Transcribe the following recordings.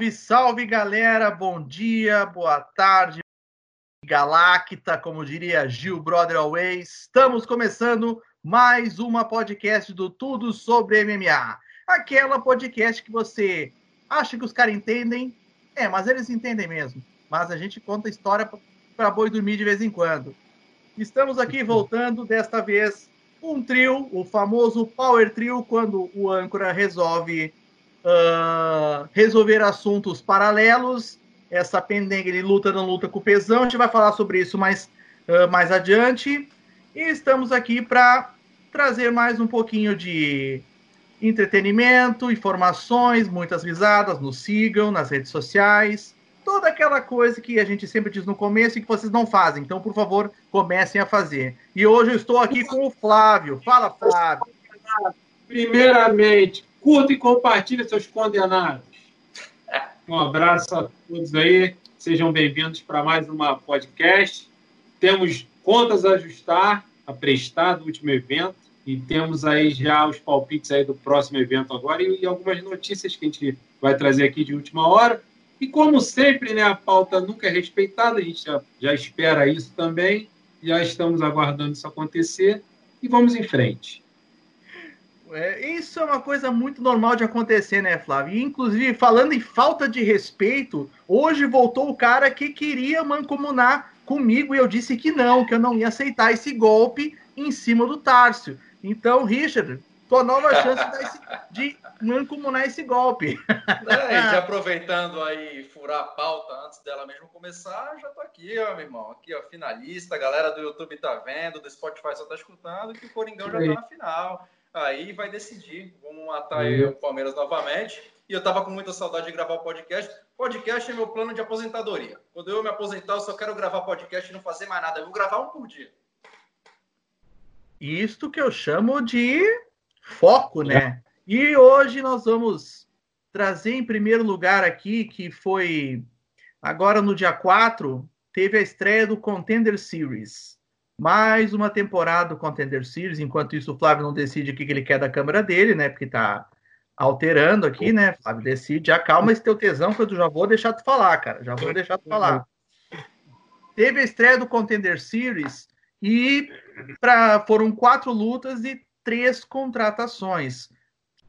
Salve, salve galera, bom dia, boa tarde, Galacta, como diria Gil Brother Always. Estamos começando mais uma podcast do Tudo sobre MMA. Aquela podcast que você acha que os caras entendem, é, mas eles entendem mesmo. Mas a gente conta história para boi dormir de vez em quando. Estamos aqui voltando, desta vez, um trio, o famoso Power Trio, quando o âncora resolve uh, resolver assuntos paralelos. Essa pendenga, ele luta, não luta com o pesão. A gente vai falar sobre isso mais, uh, mais adiante. E estamos aqui para trazer mais um pouquinho de entretenimento, informações, muitas risadas. Nos sigam nas redes sociais. Toda aquela coisa que a gente sempre diz no começo e que vocês não fazem. Então, por favor, comecem a fazer. E hoje eu estou aqui com o Flávio. Fala, Flávio. Primeiramente, Curta e compartilha, seus condenados. Um abraço a todos aí. Sejam bem-vindos para mais uma podcast. Temos contas a ajustar, a prestar do último evento. E temos aí já os palpites aí do próximo evento agora e, e algumas notícias que a gente vai trazer aqui de última hora. E como sempre, né, a pauta nunca é respeitada, a gente já, já espera isso também. Já estamos aguardando isso acontecer e vamos em frente. É, isso é uma coisa muito normal de acontecer, né, Flávio? E, inclusive, falando em falta de respeito, hoje voltou o cara que queria mancomunar comigo e eu disse que não, que eu não ia aceitar esse golpe em cima do Tárcio. Então, Richard, tua nova chance de mancomunar esse golpe. É, aproveitando aí, furar a pauta antes dela mesmo começar, já tô aqui, ó, meu irmão. Aqui, ó, finalista, a galera do YouTube tá vendo, do Spotify só tá escutando, que o Coringão já tá na final aí vai decidir. Vamos matar aí o Palmeiras novamente. E eu tava com muita saudade de gravar o podcast. Podcast é meu plano de aposentadoria. Quando eu me aposentar, eu só quero gravar podcast e não fazer mais nada. Eu vou gravar um por dia. Isto que eu chamo de foco, né? E hoje nós vamos trazer em primeiro lugar aqui, que foi agora no dia 4, teve a estreia do Contender Series mais uma temporada do Contender Series. Enquanto isso, o Flávio não decide o que ele quer da câmera dele, né? Porque tá alterando aqui, né? Flávio decide. Acalma esse teu tesão, que eu já vou deixar tu falar, cara. Já vou deixar tu falar. Teve a estreia do Contender Series e pra, foram quatro lutas e três contratações.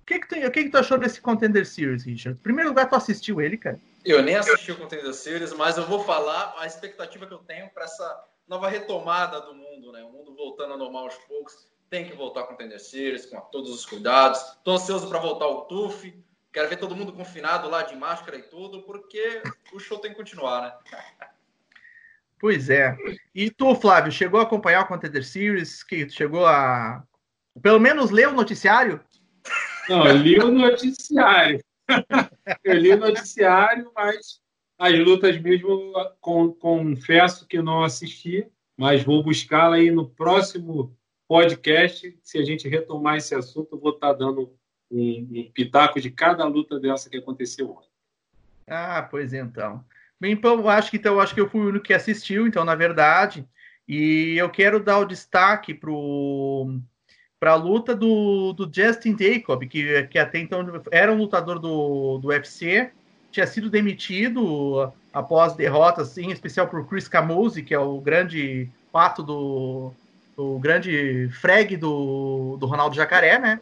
O que, que, tu, o que, que tu achou desse Contender Series, Richard? Em primeiro lugar, tu assistiu ele, cara? Eu nem assisti o Contender Series, mas eu vou falar a expectativa que eu tenho para essa nova retomada do mundo, né? O mundo voltando a normal aos poucos. Tem que voltar com o Tender Series, com todos os cuidados. Estou ansioso para voltar o TUF. Quero ver todo mundo confinado lá de máscara e tudo, porque o show tem que continuar, né? Pois é. E tu, Flávio, chegou a acompanhar o Contender Series? Que chegou a. Pelo menos ler o noticiário? Não, eu li o noticiário. eu li o noticiário, mas as lutas mesmo, com, confesso que não assisti, mas vou buscá-la aí no próximo podcast. Se a gente retomar esse assunto, eu vou estar dando um, um pitaco de cada luta dessa que aconteceu ontem. Ah, pois então. Bem, então, acho que então acho que eu fui o único que assistiu, então, na verdade. E eu quero dar o destaque para a luta do, do Justin Jacob, que, que até então era um lutador do, do UFC, tinha sido demitido após derrotas, em especial por Chris Camozzi, que é o grande pato do o grande frag do, do Ronaldo Jacaré, né?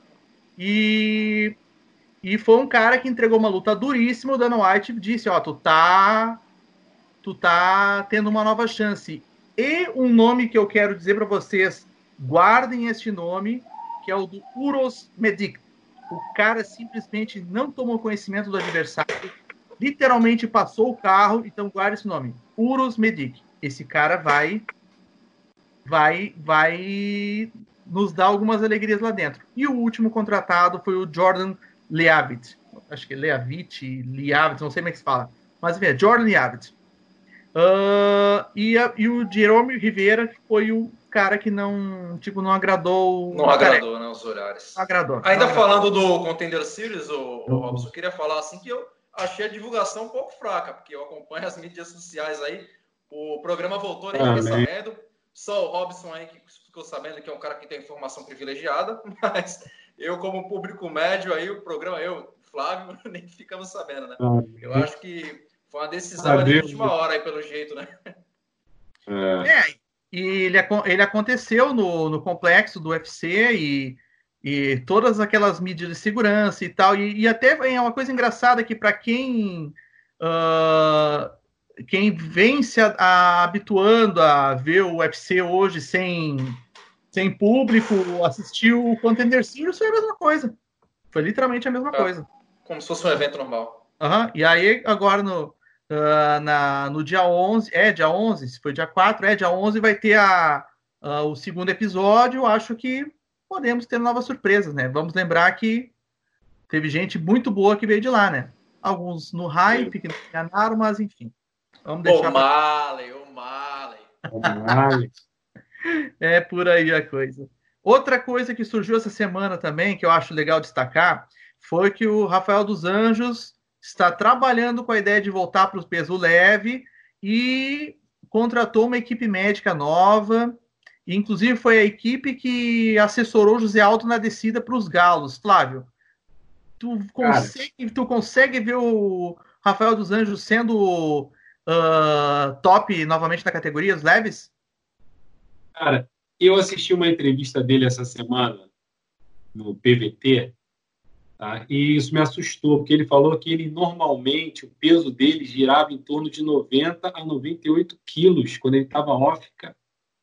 E, e foi um cara que entregou uma luta duríssima. O Dana White disse: Ó, tu tá, tu tá tendo uma nova chance. E um nome que eu quero dizer para vocês: guardem este nome, que é o do Uros Medic. O cara simplesmente não tomou conhecimento do adversário, literalmente passou o carro, então guarda esse nome, Urus Medic. Esse cara vai vai vai nos dar algumas alegrias lá dentro. E o último contratado foi o Jordan Leavitt. Acho que é Leavitt, Leavitt, não sei como é que se fala. Mas enfim, é Jordan Leavitt. Uh, e, a, e o Jerome Rivera, que foi o cara que não, tipo, não agradou. Não agradou, né, os horários. Agradou. Ainda não falando agradou. do Contender Series, o, o Robson, eu queria falar assim que eu achei a divulgação um pouco fraca, porque eu acompanho as mídias sociais aí. O programa voltou, nem fiquei sabendo. Só o Robson aí que ficou sabendo que é um cara que tem informação privilegiada, mas eu, como público médio, aí o programa, eu Flávio, nem ficamos sabendo, né? Eu acho que foi uma decisão de última hora aí, pelo jeito, né? É, é e ele, ele aconteceu no, no complexo do UFC e, e todas aquelas medidas de segurança e tal. E, e até é uma coisa engraçada que para quem uh, quem vem se a, a, habituando a ver o UFC hoje sem, sem público, assistiu o Contender Series, foi a mesma coisa. Foi literalmente a mesma é, coisa. Como se fosse um evento normal. Uhum. E aí, agora no, uh, na, no dia 11, é dia 11, se foi dia 4, é dia 11, vai ter a, uh, o segundo episódio. Acho que podemos ter novas surpresas, né? Vamos lembrar que teve gente muito boa que veio de lá, né? Alguns no hype, que não enganaram, mas enfim. Vamos deixar. O Malley, o Malley. O Malley. é por aí a coisa. Outra coisa que surgiu essa semana também, que eu acho legal destacar, foi que o Rafael dos Anjos está trabalhando com a ideia de voltar para o peso leve e contratou uma equipe médica nova. Inclusive, foi a equipe que assessorou José Aldo na descida para os galos. Flávio, tu consegue, tu consegue ver o Rafael dos Anjos sendo uh, top novamente na categoria dos leves? Cara, eu assisti uma entrevista dele essa semana no PVT, tá? e isso me assustou, porque ele falou que ele normalmente, o peso dele girava em torno de 90 a 98 quilos quando ele estava off, cara.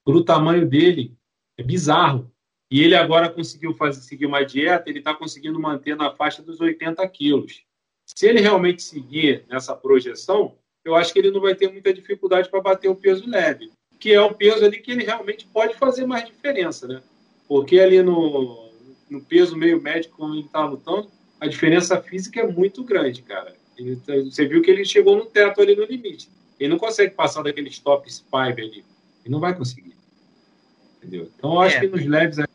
O tamanho dele, é bizarro. E ele agora conseguiu fazer, seguir uma dieta, ele está conseguindo manter na faixa dos 80 quilos. Se ele realmente seguir nessa projeção, eu acho que ele não vai ter muita dificuldade para bater o peso leve que é o peso ali que ele realmente pode fazer mais diferença, né? Porque ali no, no peso meio médio, como ele está lutando, a diferença física é muito grande, cara. Ele, tá, você viu que ele chegou no teto ali no limite. Ele não consegue passar daqueles top 5 ali. Ele não vai conseguir. Entendeu? Então, eu acho é. que nos leves ali,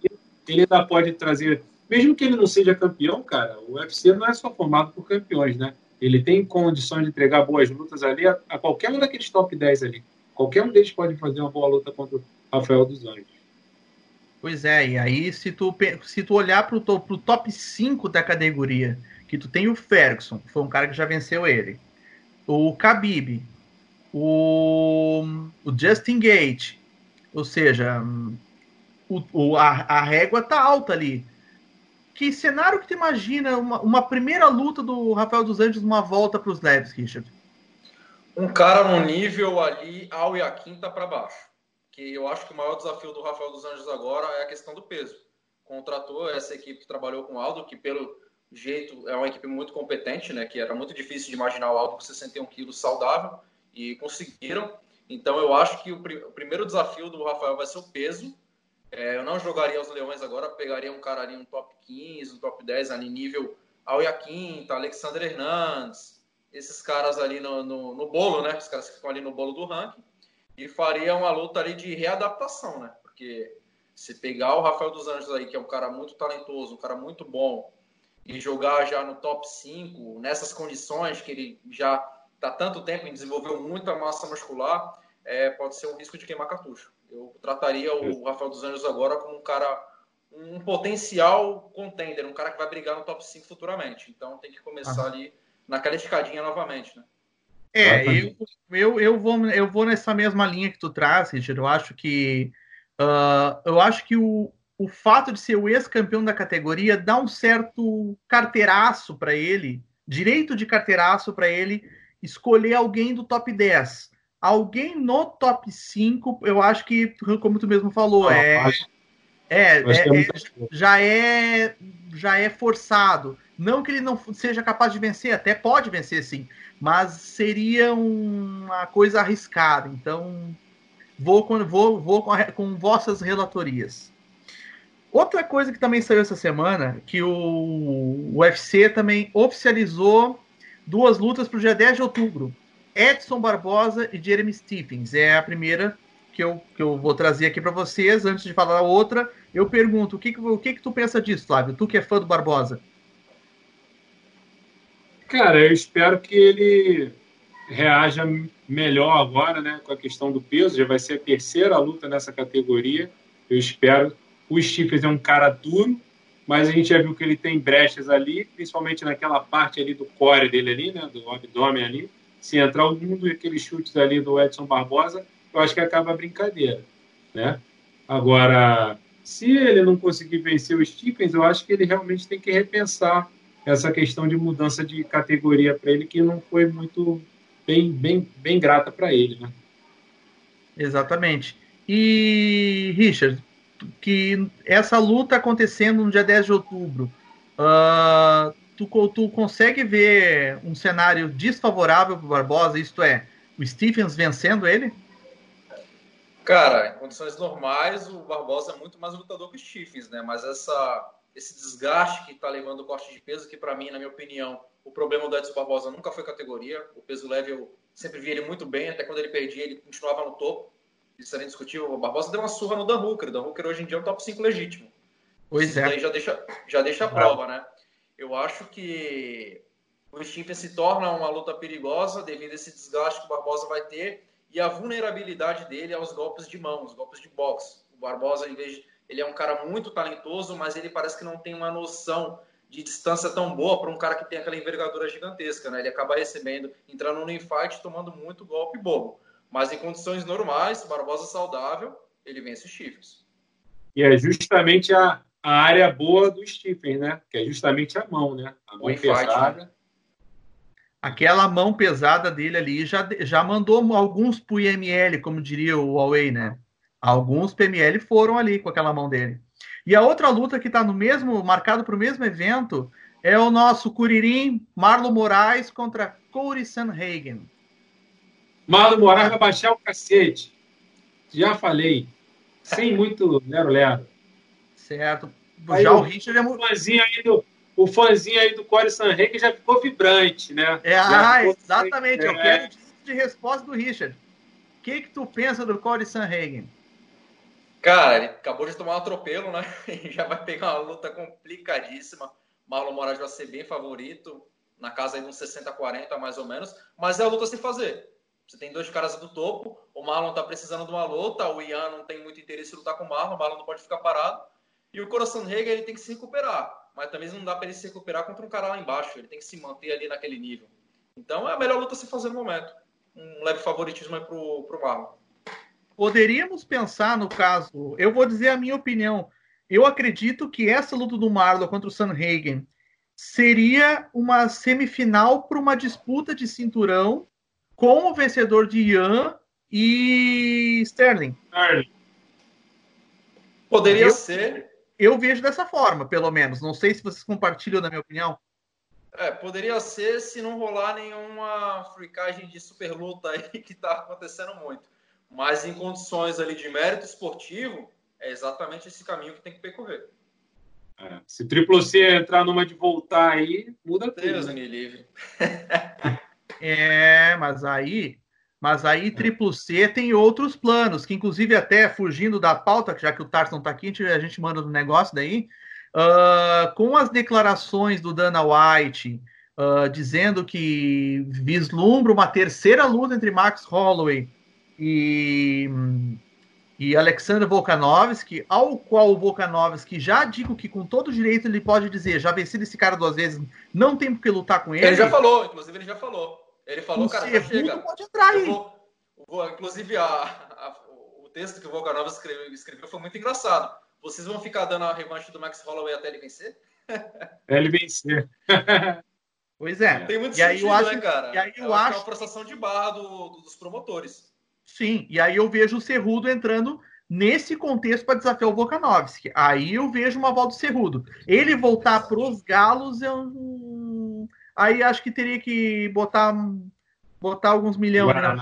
ele ainda pode trazer. Mesmo que ele não seja campeão, cara, o UFC não é só formado por campeões, né? Ele tem condições de entregar boas lutas ali a, a qualquer um daqueles top 10 ali. Qualquer um deles pode fazer uma boa luta contra o Rafael dos Anjos. Pois é, e aí se tu, se tu olhar para o top 5 da categoria, que tu tem o Ferguson, que foi um cara que já venceu ele, o Khabib, o, o Justin Gate, ou seja, o, o, a, a régua tá alta ali. Que cenário que tu imagina uma, uma primeira luta do Rafael dos Anjos numa volta para os leves, Richard? um cara no nível ali ao e a quinta para baixo. Que eu acho que o maior desafio do Rafael dos Anjos agora é a questão do peso. Contratou essa equipe que trabalhou com o Aldo, que pelo jeito é uma equipe muito competente, né? Que era muito difícil de imaginar o Aldo com 61 quilos saudável e conseguiram. Então eu acho que o, pr o primeiro desafio do Rafael vai ser o peso. É, eu não jogaria os Leões agora, pegaria um cara ali um top 15, um top 10 ali nível ao e a quinta, Alexander Hernandes, esses caras ali no, no, no, bolo, né? Os caras que ficam ali no bolo do ranking. E faria uma luta ali de readaptação, né? Porque se pegar o Rafael dos Anjos aí, que é um cara muito talentoso, um cara muito bom, e jogar já no top 5, nessas condições que ele já está tanto tempo e desenvolveu muita massa muscular, é, pode ser um risco de queimar cartucho. Eu trataria o Rafael dos Anjos agora como um cara, um potencial contender, um cara que vai brigar no top 5 futuramente. Então tem que começar ali naquela escadinha novamente, né? É, eu, eu, eu, vou, eu vou nessa mesma linha que tu traz, Richard. Eu acho que uh, eu acho que o, o fato de ser o ex-campeão da categoria dá um certo carteiraço para ele, direito de carteiraço para ele escolher alguém do top 10. Alguém no top 5, eu acho que, como tu mesmo falou, ah, é, acho, é, é, é, já é já é forçado. Não que ele não seja capaz de vencer, até pode vencer sim, mas seria uma coisa arriscada. Então, vou com, vou, vou com, a, com vossas relatorias. Outra coisa que também saiu essa semana, que o UFC também oficializou duas lutas para o dia 10 de outubro. Edson Barbosa e Jeremy Stephens. É a primeira que eu, que eu vou trazer aqui para vocês. Antes de falar a outra, eu pergunto, o que, o que, que tu pensa disso, Flávio? Tu que é fã do Barbosa. Cara, eu espero que ele reaja melhor agora, né, com a questão do peso. Já vai ser a terceira luta nessa categoria. Eu espero. O Stephens é um cara duro, mas a gente já viu que ele tem brechas ali, principalmente naquela parte ali do core dele ali, né, do abdômen ali. Se entrar algum daqueles chutes ali do Edson Barbosa, eu acho que acaba a brincadeira, né? Agora, se ele não conseguir vencer o Stephens, eu acho que ele realmente tem que repensar essa questão de mudança de categoria para ele, que não foi muito bem, bem, bem grata para ele, né? Exatamente. E, Richard, que essa luta acontecendo no dia 10 de outubro, uh, tu, tu consegue ver um cenário desfavorável para Barbosa, isto é, o Stephens vencendo ele? Cara, em condições normais, o Barbosa é muito mais lutador que o Stephens, né? Mas essa, esse desgaste que está levando o corte de peso, que para mim, na minha opinião, o problema do Edson Barbosa nunca foi categoria. O peso leve eu sempre vi ele muito bem, até quando ele perdia, ele continuava no topo. Isso era indiscutível. O Barbosa deu uma surra no Dan Hooker. O Dan Hooker hoje em dia é um top 5 legítimo. Pois Isso é. já deixa, já deixa a prova, né? Eu acho que o Stimpy se torna uma luta perigosa devido a esse desgaste que o Barbosa vai ter e a vulnerabilidade dele aos golpes de mão, os golpes de boxe. O Barbosa, em vez de, ele é um cara muito talentoso, mas ele parece que não tem uma noção de distância tão boa para um cara que tem aquela envergadura gigantesca, né? Ele acaba recebendo, entrando no infight, tomando muito golpe bobo. Mas em condições normais, Barbosa saudável, ele vence os chifres. E é justamente a, a área boa do Stephen, né? Que é justamente a mão, né? A mão pesada. Né? Aquela mão pesada dele ali já, já mandou alguns pro IML, como diria o Huawei, né? Alguns PML foram ali com aquela mão dele. E a outra luta que está no mesmo, marcado para o mesmo evento, é o nosso Curirim Marlon Moraes contra Corey Sanhagen. Marlon Moraes vai baixar o cacete. Já falei. Sem muito lero-lero. Certo. Aí, já o, o Richard é muito. Aí do, o fãzinho aí do Corey Sanhagen já ficou vibrante, né? É, ah, exatamente. Eu quero de resposta do Richard. O que, que tu pensa do Corey Sanhagen? Cara, ele acabou de tomar um atropelo, né? E já vai pegar uma luta complicadíssima. Marlon Moraes vai ser bem favorito, na casa aí de uns 60-40 mais ou menos, mas é a luta a se fazer. Você tem dois caras do topo, o Marlon tá precisando de uma luta, o Ian não tem muito interesse em lutar com o Marlon, o Marlon não pode ficar parado. E o Coração Rega ele tem que se recuperar, mas também não dá para ele se recuperar contra um cara lá embaixo, ele tem que se manter ali naquele nível. Então é a melhor luta a se fazer no momento. Um leve favoritismo aí pro, pro Marlon. Poderíamos pensar no caso, eu vou dizer a minha opinião. Eu acredito que essa luta do Marlon contra o Sanhagen seria uma semifinal para uma disputa de cinturão com o vencedor de Ian e Sterling. Sterling. Poderia eu, ser. Eu vejo dessa forma, pelo menos. Não sei se vocês compartilham da minha opinião. É, poderia ser se não rolar nenhuma fricagem de super luta aí que está acontecendo muito. Mas em condições ali de mérito esportivo, é exatamente esse caminho que tem que percorrer. É, se triplo C entrar numa de voltar aí, muda tudo. Deus né? me livre. É, mas aí, mas aí triplo C tem outros planos, que inclusive até fugindo da pauta, já que o Tarso não está aqui, a gente manda no negócio daí, uh, com as declarações do Dana White, uh, dizendo que vislumbra uma terceira luta entre Max Holloway e, e Alexander Volkanovski, ao qual o Volkanovski já digo que com todo direito ele pode dizer, já vencido esse cara duas vezes, não tem por que lutar com ele. Ele já falou, inclusive ele já falou. Ele falou, cara, já chega. Pode entrar aí. Vou, vou, inclusive, a, a, o texto que o Volkanov escreveu, escreveu foi muito engraçado. Vocês vão ficar dando a revanche do Max Holloway até ele vencer? Até ele vencer. pois é. Tem muito e sentido, aí eu acho, né, cara? E aí eu, eu acho... É uma prestação de barra do, do, dos promotores. Sim, e aí eu vejo o Cerrudo entrando nesse contexto para desafiar o Volkanovski. Aí eu vejo uma volta do Cerrudo. Ele voltar para os galos, eu aí acho que teria que botar botar alguns milhões. Né?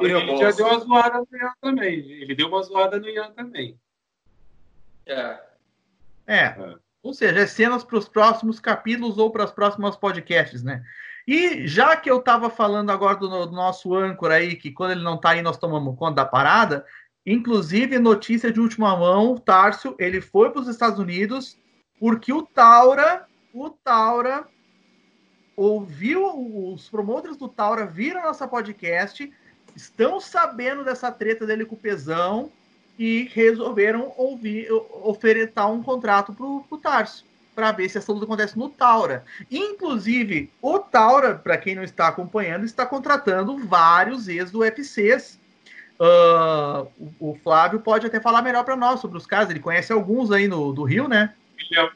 ele já deu uma zoada no Ian também. Ele deu uma zoada no Ian também. É. É. é. Ou seja, é cenas para os próximos capítulos ou para os próximos podcasts, né? E já que eu estava falando agora do, do, nosso âncora aí, que quando ele não está aí, nós tomamos conta da parada, inclusive notícia de última mão, o Tárcio, ele foi para os Estados Unidos porque o Taura, o Taura ouviu, os promotores do Taura viram nossa podcast, estão sabendo dessa treta dele com o Pesão e resolveram ouvir, oferecer um contrato para o Tarso para ver se essa luta acontece no Taura. Inclusive, o Taura, para quem não está acompanhando, está contratando vários ex do UFCs. Uh, o, o, Flávio pode até falar melhor para nós sobre os casos. Ele conhece alguns aí no, do Rio, né? William,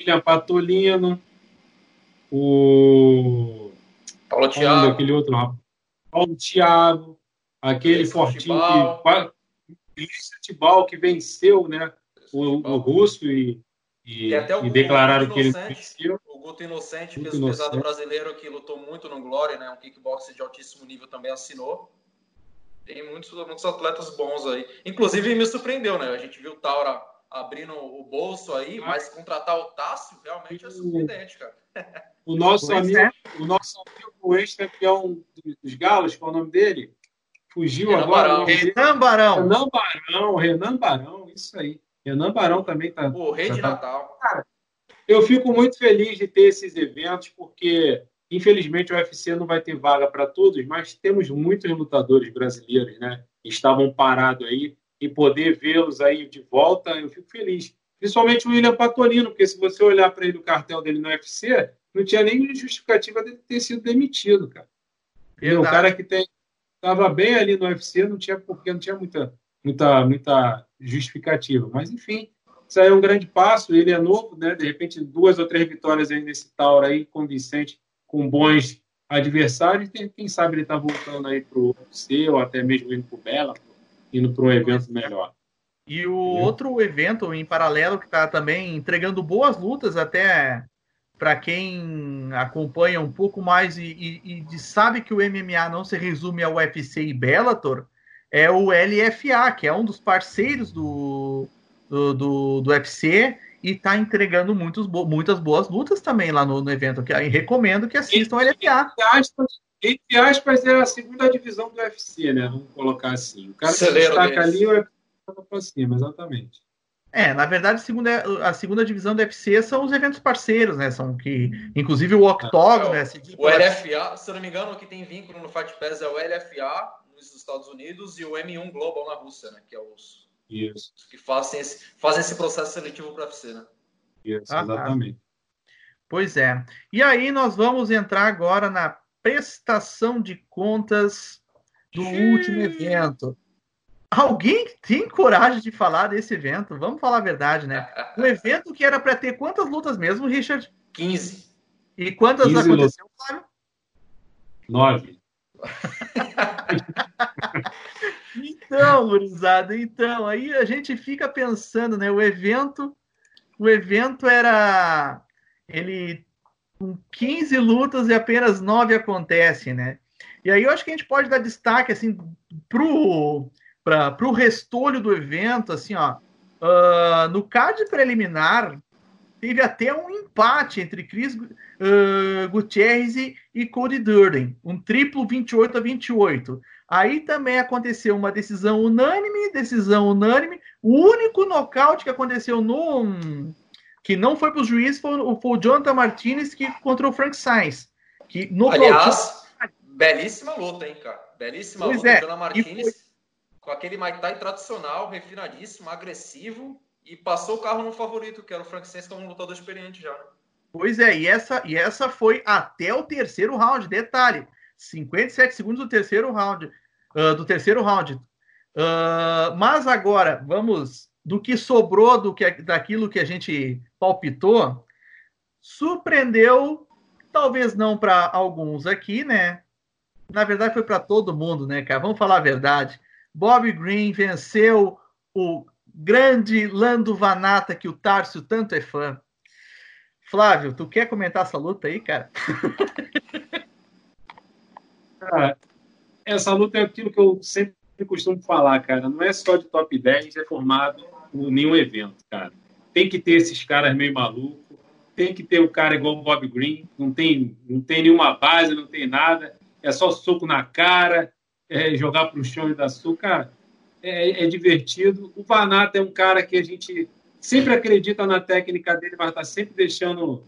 William Patolino, o Paulo Thiago, aquele outro rapaz. Paulo Thiago, aquele fortinho que Tibal que venceu, né? O, o russo e e, e, até o, e declararam que ele venceu. O Guto Inocente, Guto peso pesado brasileiro que lutou muito no Glória, né? Um kickboxer de altíssimo nível também assinou. Tem muitos, muitos atletas bons aí. Inclusive me surpreendeu, né? A gente viu o Taura abrindo o bolso aí, ah. mas contratar o Tássio realmente é surpreendente, cara. O nosso amigo, é. o nosso amigo, o ex-campeão dos Galos, qual é o nome dele? Fugiu Renan agora. Barão. Renan Barão. Renan Barão, Renan Barão, isso aí. Renan Barão também está. O Rei de tá... Natal. Cara, eu fico muito feliz de ter esses eventos, porque infelizmente o UFC não vai ter vaga para todos, mas temos muitos lutadores brasileiros, né? Que estavam parados aí e poder vê-los aí de volta, eu fico feliz. Principalmente o William Patolino, porque se você olhar para ele o cartel dele no UFC, não tinha nem justificativa de ter sido demitido, cara. E o cara que estava bem ali no UFC, não tinha porque não tinha muita muita muita justificativa. Mas, enfim, isso aí é um grande passo. Ele é novo, né? De repente, duas ou três vitórias aí nesse Tauro aí, convincente, com bons adversários. Quem, quem sabe ele está voltando aí para o UFC ou até mesmo indo para o Bela, indo para um evento melhor. E o outro evento em paralelo que está também entregando boas lutas até para quem acompanha um pouco mais e, e, e, sabe que o MMA não se resume ao UFC e Bellator, é o LFA, que é um dos parceiros do, do, do, do UFC e está entregando muitos, muitas boas lutas também lá no, no evento. Que, recomendo que assistam o LFA. Entre aspas, entre aspas, é a segunda divisão do UFC, né? Vamos colocar assim. O cara que destaca ali, o UFC está para cima, exatamente. É, na verdade, a segunda, a segunda divisão do UFC são os eventos parceiros, né? São que, inclusive o Octógono, é, né? O LFA, se eu não me engano, o que tem vínculo no Fight Pass é o LFA nos Estados Unidos e o M1 Global na Rússia, né? Que é os, Isso. que fazem esse, fazem esse processo seletivo para UFC, né? Isso, ah, exatamente. Pois é. E aí nós vamos entrar agora na prestação de contas do último evento. Alguém tem coragem de falar desse evento? Vamos falar a verdade, né? Um evento que era para ter quantas lutas mesmo, Richard? 15. E quantas 15 aconteceu, Flávio? Nove. então, gurizada, então, aí a gente fica pensando, né? O evento, o evento era ele com 15 lutas e apenas 9 acontecem, né? E aí eu acho que a gente pode dar destaque assim pro para o restolho do evento, assim, ó. Uh, no card preliminar, teve até um empate entre Chris uh, Gutierrez e, Cody Durden, um triplo 28 a 28. Aí também aconteceu uma decisão unânime, decisão unânime. O único nocaute que aconteceu no que não foi para o juiz foi, foi, o Jonathan Martinez que contra o Frank Sainz. Que Aliás, belíssima luta, hein, cara? Belíssima pois luta. É. Jonathan Martinez com aquele Muay Thai tradicional, refinadíssimo, agressivo e passou o carro no favorito, que era o Frank Sainz, que é um lutador experiente já. Pois é, e essa, e essa foi até o terceiro round. Detalhe: 57 segundos do terceiro round. Uh, do terceiro round. Uh, mas agora, vamos do que sobrou do que, daquilo que a gente palpitou, surpreendeu, talvez não para alguns aqui, né? Na verdade, foi para todo mundo, né, cara? Vamos falar a verdade. Bob Green venceu o grande Lando Vanata, que o Tárcio tanto é fã. Flávio, tu quer comentar essa luta aí, cara? cara, essa luta é aquilo que eu sempre costumo falar, cara. Não é só de top 10, é formado por nenhum evento, cara. Tem que ter esses caras meio malucos, tem que ter um cara igual o Bob Green, não tem, não tem nenhuma base, não tem nada, é só soco na cara, é jogar para o chão e dar açúcar é, é, divertido. O Vanata é um cara que a gente sempre acredita na técnica dele, mas está sempre deixando.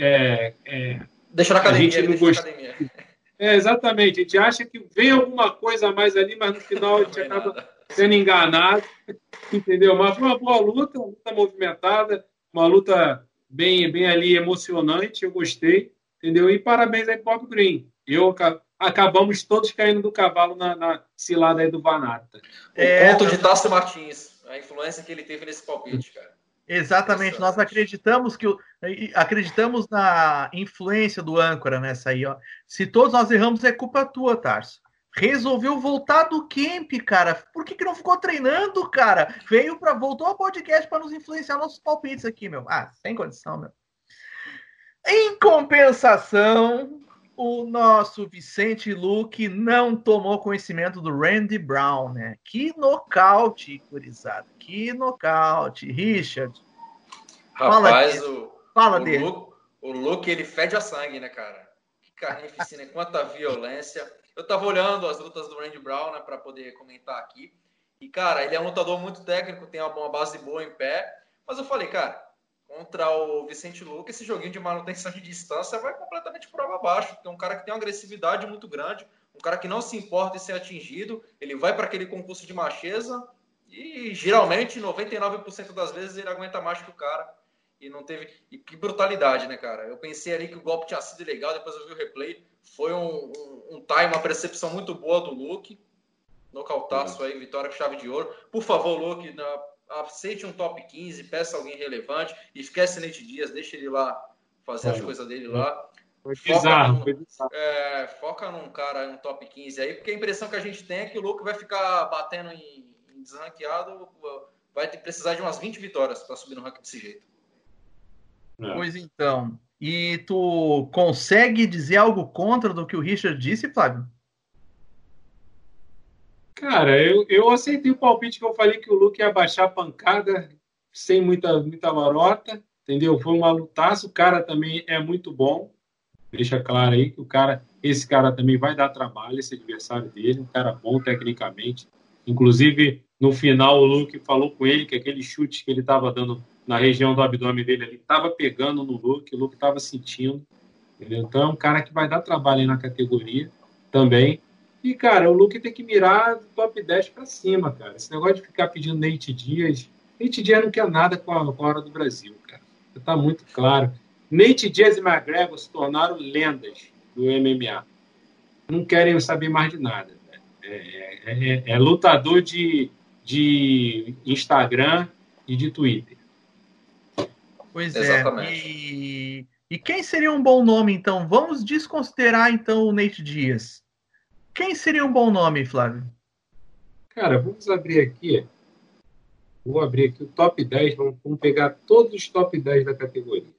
É, é, deixa na academia. A gente não gosta. É, exatamente. A gente acha que vem alguma coisa a mais ali, mas no final a gente acaba sendo enganado, entendeu? Mas foi uma boa luta, uma luta movimentada, uma luta bem, bem ali emocionante, eu gostei, entendeu? E parabéns aí Bob Green. Eu acabamos todos caindo do cavalo na, na cilada aí do Vanata. É, o ponto de Tássio Martins, a influência que ele teve nesse palpite, cara. Exatamente, nós acreditamos que acreditamos na influência do âncora nessa aí, ó. Se todos nós erramos, é culpa tua, Tarso. Resolveu voltar do camp, cara. Por que, que não ficou treinando, cara? Veio para voltou ao podcast para nos influenciar nossos palpites aqui, meu. Ah, sem condição, meu. Em compensação, o nosso Vicente Luque não tomou conhecimento do Randy Brown, né? Que nocaute, curizada. Que nocaute. Richard. Rapaz, fala o, fala o dele. Luke, o Luke, ele fede a sangue, né, cara? Que carnificina, quanta violência. Eu tava olhando as lutas do Randy Brown, né, para poder comentar aqui. E, cara, ele é um lutador muito técnico, tem uma base boa em pé. Mas eu falei, cara, contra o Vicente Luque, esse joguinho de manutenção de distância vai completamente por água abaixo. Porque é um cara que tem uma agressividade muito grande, um cara que não se importa em ser atingido, ele vai para aquele concurso de macheza e geralmente, 99% das vezes, ele aguenta mais que o cara. E não teve. E que brutalidade, né, cara? Eu pensei ali que o golpe tinha sido legal, depois eu vi o replay. Foi um, um, um time, uma percepção muito boa do Luke. Nocautaço uhum. aí, vitória com chave de ouro. Por favor, Luke, na, aceite um top 15, peça alguém relevante. Esquece Nate Dias, deixa ele lá fazer as coisas dele lá. Foi bizarro, foca, num, é, foca num cara, um top 15 aí, porque a impressão que a gente tem é que o Luke vai ficar batendo em, em desranqueado, vai ter, precisar de umas 20 vitórias para subir no ranking desse jeito. É. Pois então. E tu consegue dizer algo contra do que o Richard disse, Flávio? Cara, eu, eu aceitei o palpite que eu falei que o Luke ia baixar a pancada sem muita, muita marota, entendeu? Foi uma lutaça, o cara também é muito bom. Deixa claro aí que o cara, esse cara também vai dar trabalho, esse adversário dele, um cara bom tecnicamente. Inclusive, no final, o Luke falou com ele que aquele chute que ele estava dando na região do abdômen dele ali, estava pegando no Luke, o Luke estava sentindo. Entendeu? Então é um cara que vai dar trabalho aí na categoria também. E, cara, o Luke tem que mirar do top 10 para cima, cara. Esse negócio de ficar pedindo Nate Dias. Nate Dias não quer nada com a, com a hora do Brasil, cara. Está muito claro. Nate Dias e McGregor se tornaram lendas do MMA. Não querem saber mais de nada. É, é, é, é lutador de, de Instagram e de Twitter. Pois é, Exatamente. é. E, e quem seria um bom nome, então? Vamos desconsiderar, então, o Nate Dias. Quem seria um bom nome, Flávio? Cara, vamos abrir aqui. Vou abrir aqui o top 10. Vamos, vamos pegar todos os top 10 da categoria.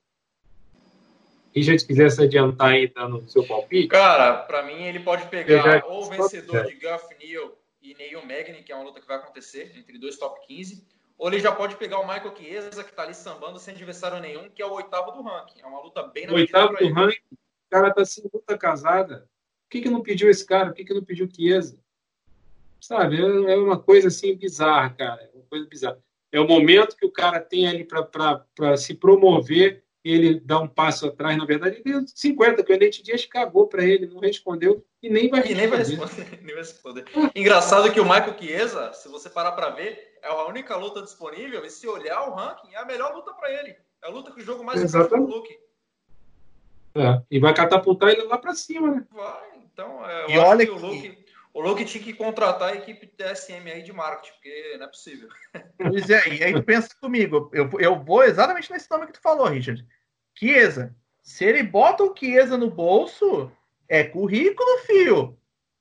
Quem já quiser se adiantar aí, dando o seu palpite. Cara, para mim ele pode pegar ou o vencedor de Guff Neal e Neil Magny, que é uma luta que vai acontecer entre dois top 15 ou ele já pode pegar o Michael Chiesa, que está ali sambando sem adversário nenhum, que é o oitavo do ranking. É uma luta bem na Oitavo do ranking, o cara está sem luta casada. Por que, que não pediu esse cara? Por que, que não pediu Chiesa? Sabe, é, é uma coisa assim bizarra, cara. É uma coisa bizarra. É o momento que o cara tem ali para se promover ele dá um passo atrás, na verdade, ele deu 50, que o Nate Dias cagou para ele, não respondeu e nem vai responder. E nem vai responder. nem vai responder. Engraçado que o Michael Chiesa, se você parar para ver, é a única luta disponível e se olhar o ranking, é a melhor luta para ele. É a luta que o jogo mais Exatamente. Luke. É, e vai catapultar ele lá para cima, né? Vai, então, é, eu e olha que, que o Luke, o Luke tinha que contratar a equipe TSM aí de marketing, porque não é possível. Pois é, e aí tu pensa comigo, eu, eu vou exatamente nesse nome que tu falou, Richard. Chiesa. Se ele bota o Chiesa no bolso, é currículo, fio.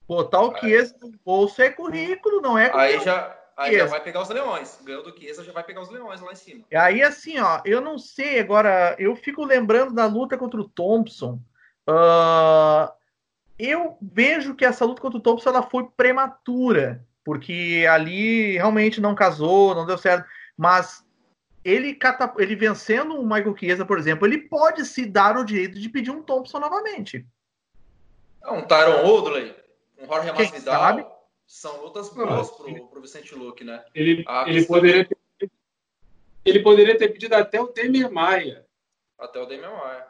Botar o Chiesa no bolso é currículo, não é Aí já, aí já vai pegar os leões. Ganhou do Chiesa, já vai pegar os leões lá em cima. E aí, assim, ó, eu não sei agora, eu fico lembrando da luta contra o Thompson. Uh, eu vejo que essa luta contra o Thompson ela foi prematura, porque ali realmente não casou, não deu certo. Mas ele, ele vencendo o Michael Chiesa, por exemplo, ele pode se dar o direito de pedir um Thompson novamente. É um Tyron Woodley, um Jorge Masvidal, sabe? são lutas boas para pro, pro Vicente Luque, né? Ele, ele, poderia ter, ele poderia ter pedido até o Temer Maia. Até o Temer Maia.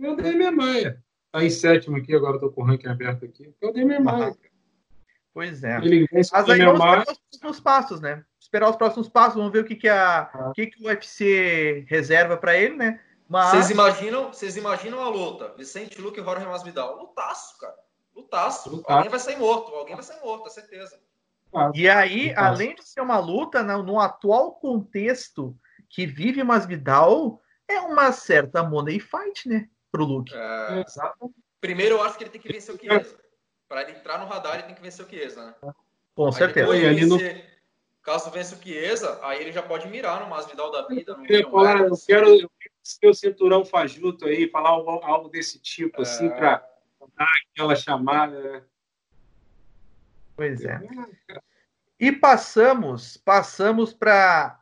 É o Temer Maia. Tá em sétimo aqui, agora tô com o ranking aberto aqui. É o Temer Maia. Pois é. Ele Mas aí vamos esperar os próximos passos, né? Esperar os próximos passos, vamos ver o que, que, a, ah. que, que o UFC reserva para ele, né? Mas... Vocês imaginam, vocês imaginam a luta? Vicente Luque e Jorge Masvidal. Lutaço, cara. Lutaço. Lutaço. Alguém vai sair morto. Alguém vai sair morto, é certeza. E aí, Lutaço. além de ser uma luta, no, no atual contexto que vive Masvidal, é uma certa money fight, né? Pro Luke. É... Primeiro, eu acho que ele tem que vencer o Chiesa. Para ele entrar no radar, ele tem que vencer o Chiesa, né? Com aí certeza. Vencer, no... Caso vença o Chiesa, aí ele já pode mirar no Masvidal da vida. Eu, falar, eu quero ser o cinturão fajuto aí, falar algo, algo desse tipo, assim, é... assim, para dar aquela chamada. Né? Pois é. E passamos, passamos para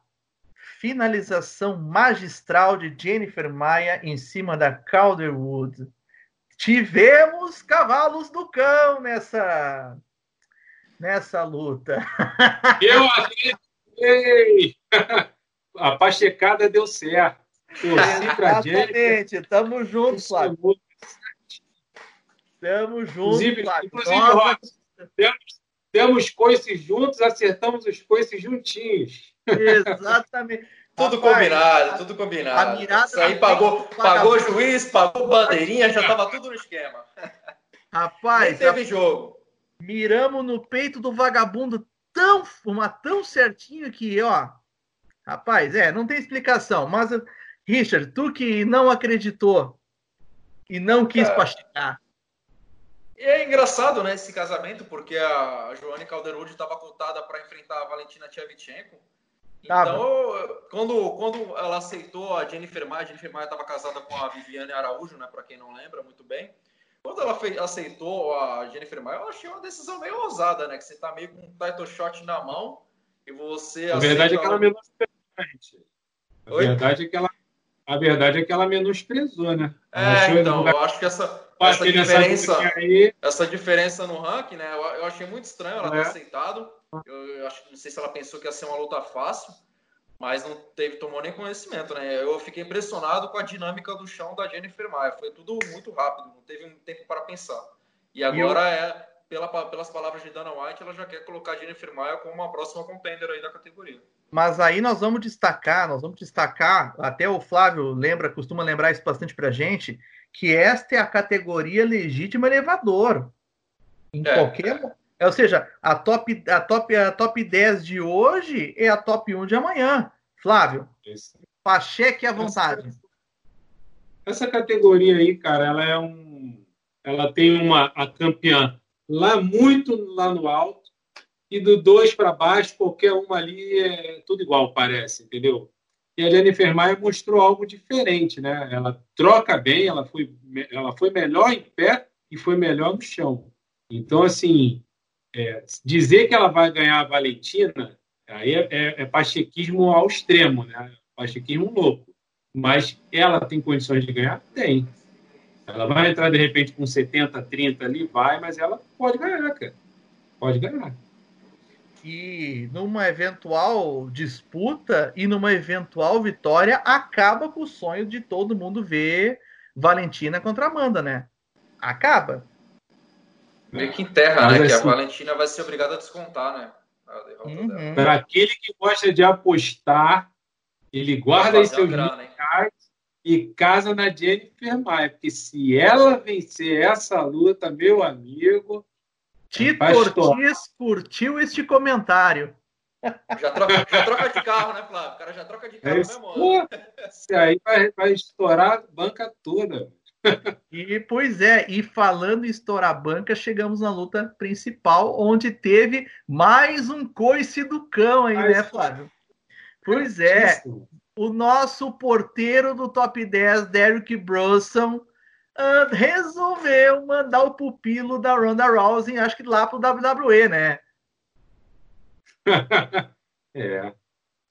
finalização magistral de Jennifer Maia em cima da Calderwood. Tivemos cavalos do cão nessa nessa luta. Eu acreditei! A pachecada deu certo. Exatamente, tamo junto, Flávio. Tamo junto, inclusive, Flávio. Inclusive, temos, temos coices juntos, acertamos os coices juntinhos. Exatamente. Tudo Rapaz, combinado, tudo combinado. A mirada Isso aí pagou, pagou juiz, pagou bandeirinha, já estava tudo no esquema. Rapaz, Nem teve a... jogo. Miramos no peito do vagabundo tão, uma tão certinho que, ó. Rapaz, é, não tem explicação. Mas, Richard, tu que não acreditou e não quis é. pastigar. E é engraçado, né, esse casamento, porque a Joane Calderwood estava cotada para enfrentar a Valentina Tchevchenko. Então, quando, quando ela aceitou a Jennifer Maia, a Jennifer Maia estava casada com a Viviane Araújo, né, para quem não lembra muito bem. Quando ela fez, aceitou a Jennifer Maia, eu achei uma decisão meio ousada, né? Que você tá meio com um title shot na mão e você. A verdade é que ela menosprezou, gente. A verdade é que ela. A verdade é que ela menosprezou, né? É, então, eu acho que essa, essa diferença, aí... essa diferença no ranking, né? Eu, eu achei muito estranho ela é. ter aceitado. Eu, eu acho, não sei se ela pensou que ia ser uma luta fácil, mas não teve, tomou nem conhecimento, né? Eu fiquei impressionado com a dinâmica do chão da Jennifer Maia. Foi tudo muito rápido, não teve um tempo para pensar. E agora e eu... é, pela, pelas palavras de Dana White, ela já quer colocar a Jennifer Maia como uma próxima contender aí da categoria. Mas aí nós vamos destacar, nós vamos destacar, até o Flávio lembra, costuma lembrar isso bastante pra gente, que esta é a categoria legítima elevador. Em é, qualquer é. Ou seja, a top, a, top, a top 10 de hoje é a top 1 de amanhã. Flávio. Pacheque à vontade. Essa, essa, categoria aí, cara, ela é um. Ela tem uma a campeã lá muito lá no alto e do 2 para baixo, qualquer uma ali é tudo igual, parece, entendeu? E a Jennifer Maia mostrou algo diferente, né? Ela troca bem, ela foi, ela foi melhor em pé e foi melhor no chão. Então, assim, é, dizer que ela vai ganhar a Valentina, aí é, é, é pachequismo ao extremo, né? Pachequismo louco. Mas ela tem condições de ganhar? Tem. Ela vai entrar de repente com 70, 30 ali, vai, mas ela pode ganhar, cara. Pode ganhar. E numa eventual disputa e numa eventual vitória, acaba com o sonho de todo mundo ver Valentina contra Amanda, né? Acaba. Meio que enterra, né? Assim, que a Valentina vai ser obrigada a descontar, né? Uhum. Para aquele que gosta de apostar, ele guarda em seu grana, e casa na Jennifer Maia. Porque se ela vencer essa luta, meu amigo. Tito Ortiz curtiu este comentário. Já troca, já troca de carro, né, Flávio? O cara já troca de carro é mesmo. Isso aí vai, vai estourar a banca toda e pois é, e falando em estourar banca, chegamos na luta principal, onde teve mais um coice do cão aí, né, Flávio? Pois é, o nosso porteiro do top 10, Derrick Brunson, uh, resolveu mandar o pupilo da Ronda Rousey, acho que lá pro WWE, né? é.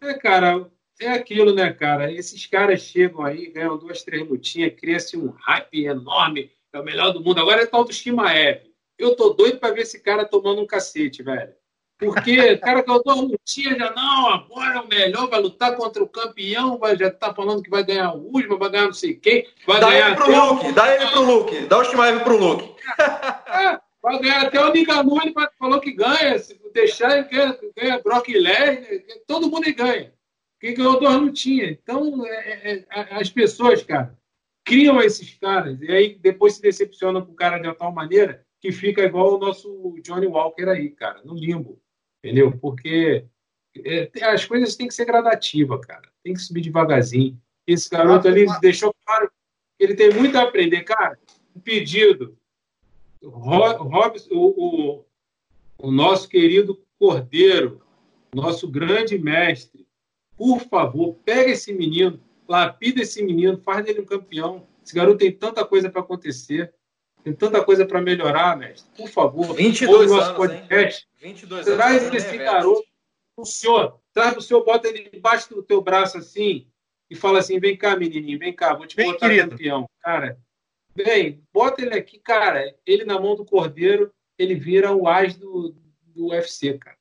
É, cara, é aquilo, né, cara? Esses caras chegam aí, ganham duas, três lutinhas, cria-se um hype enorme, é o melhor do mundo. Agora é tal do Shimaev. Eu tô doido para ver esse cara tomando um cacete, velho. Porque o cara ganhou duas lutinhas, já não, agora é o melhor, vai lutar contra o campeão, vai, já tá falando que vai ganhar o Usman, vai ganhar não sei quem, vai dá ganhar. Ele pro Luke, dá ele pro Luke, dá o Shimaev pro Luke. É, Vai ganhar até o Nigamone falou que ganha. Se deixar, ele ganha, ganha Brock Lesnar. Todo mundo ganha. Quem ganhou duas lutinhas. Então, é, é, é, as pessoas, cara, criam esses caras. E aí depois se decepcionam com o cara de tal maneira que fica igual o nosso Johnny Walker aí, cara, no limbo. Entendeu? Porque é, as coisas têm que ser gradativas, cara. Tem que subir devagarzinho. Esse garoto ali deixou claro que ele tem muito a aprender. Cara, um pedido. Robson, o, o, o nosso querido Cordeiro, nosso grande mestre, por favor, pega esse menino, lapida esse menino, faz dele um campeão. Esse garoto tem tanta coisa para acontecer, tem tanta coisa para melhorar, mestre. Por favor, 22 nosso anos, podcast. Hein? 22 traz anos, esse garoto o senhor, traz o senhor, bota ele debaixo do teu braço assim e fala assim: vem cá, menininho, vem cá, vou te vem, botar querido. campeão. Cara, vem, bota ele aqui, cara. Ele na mão do cordeiro, ele vira o as do, do UFC, cara.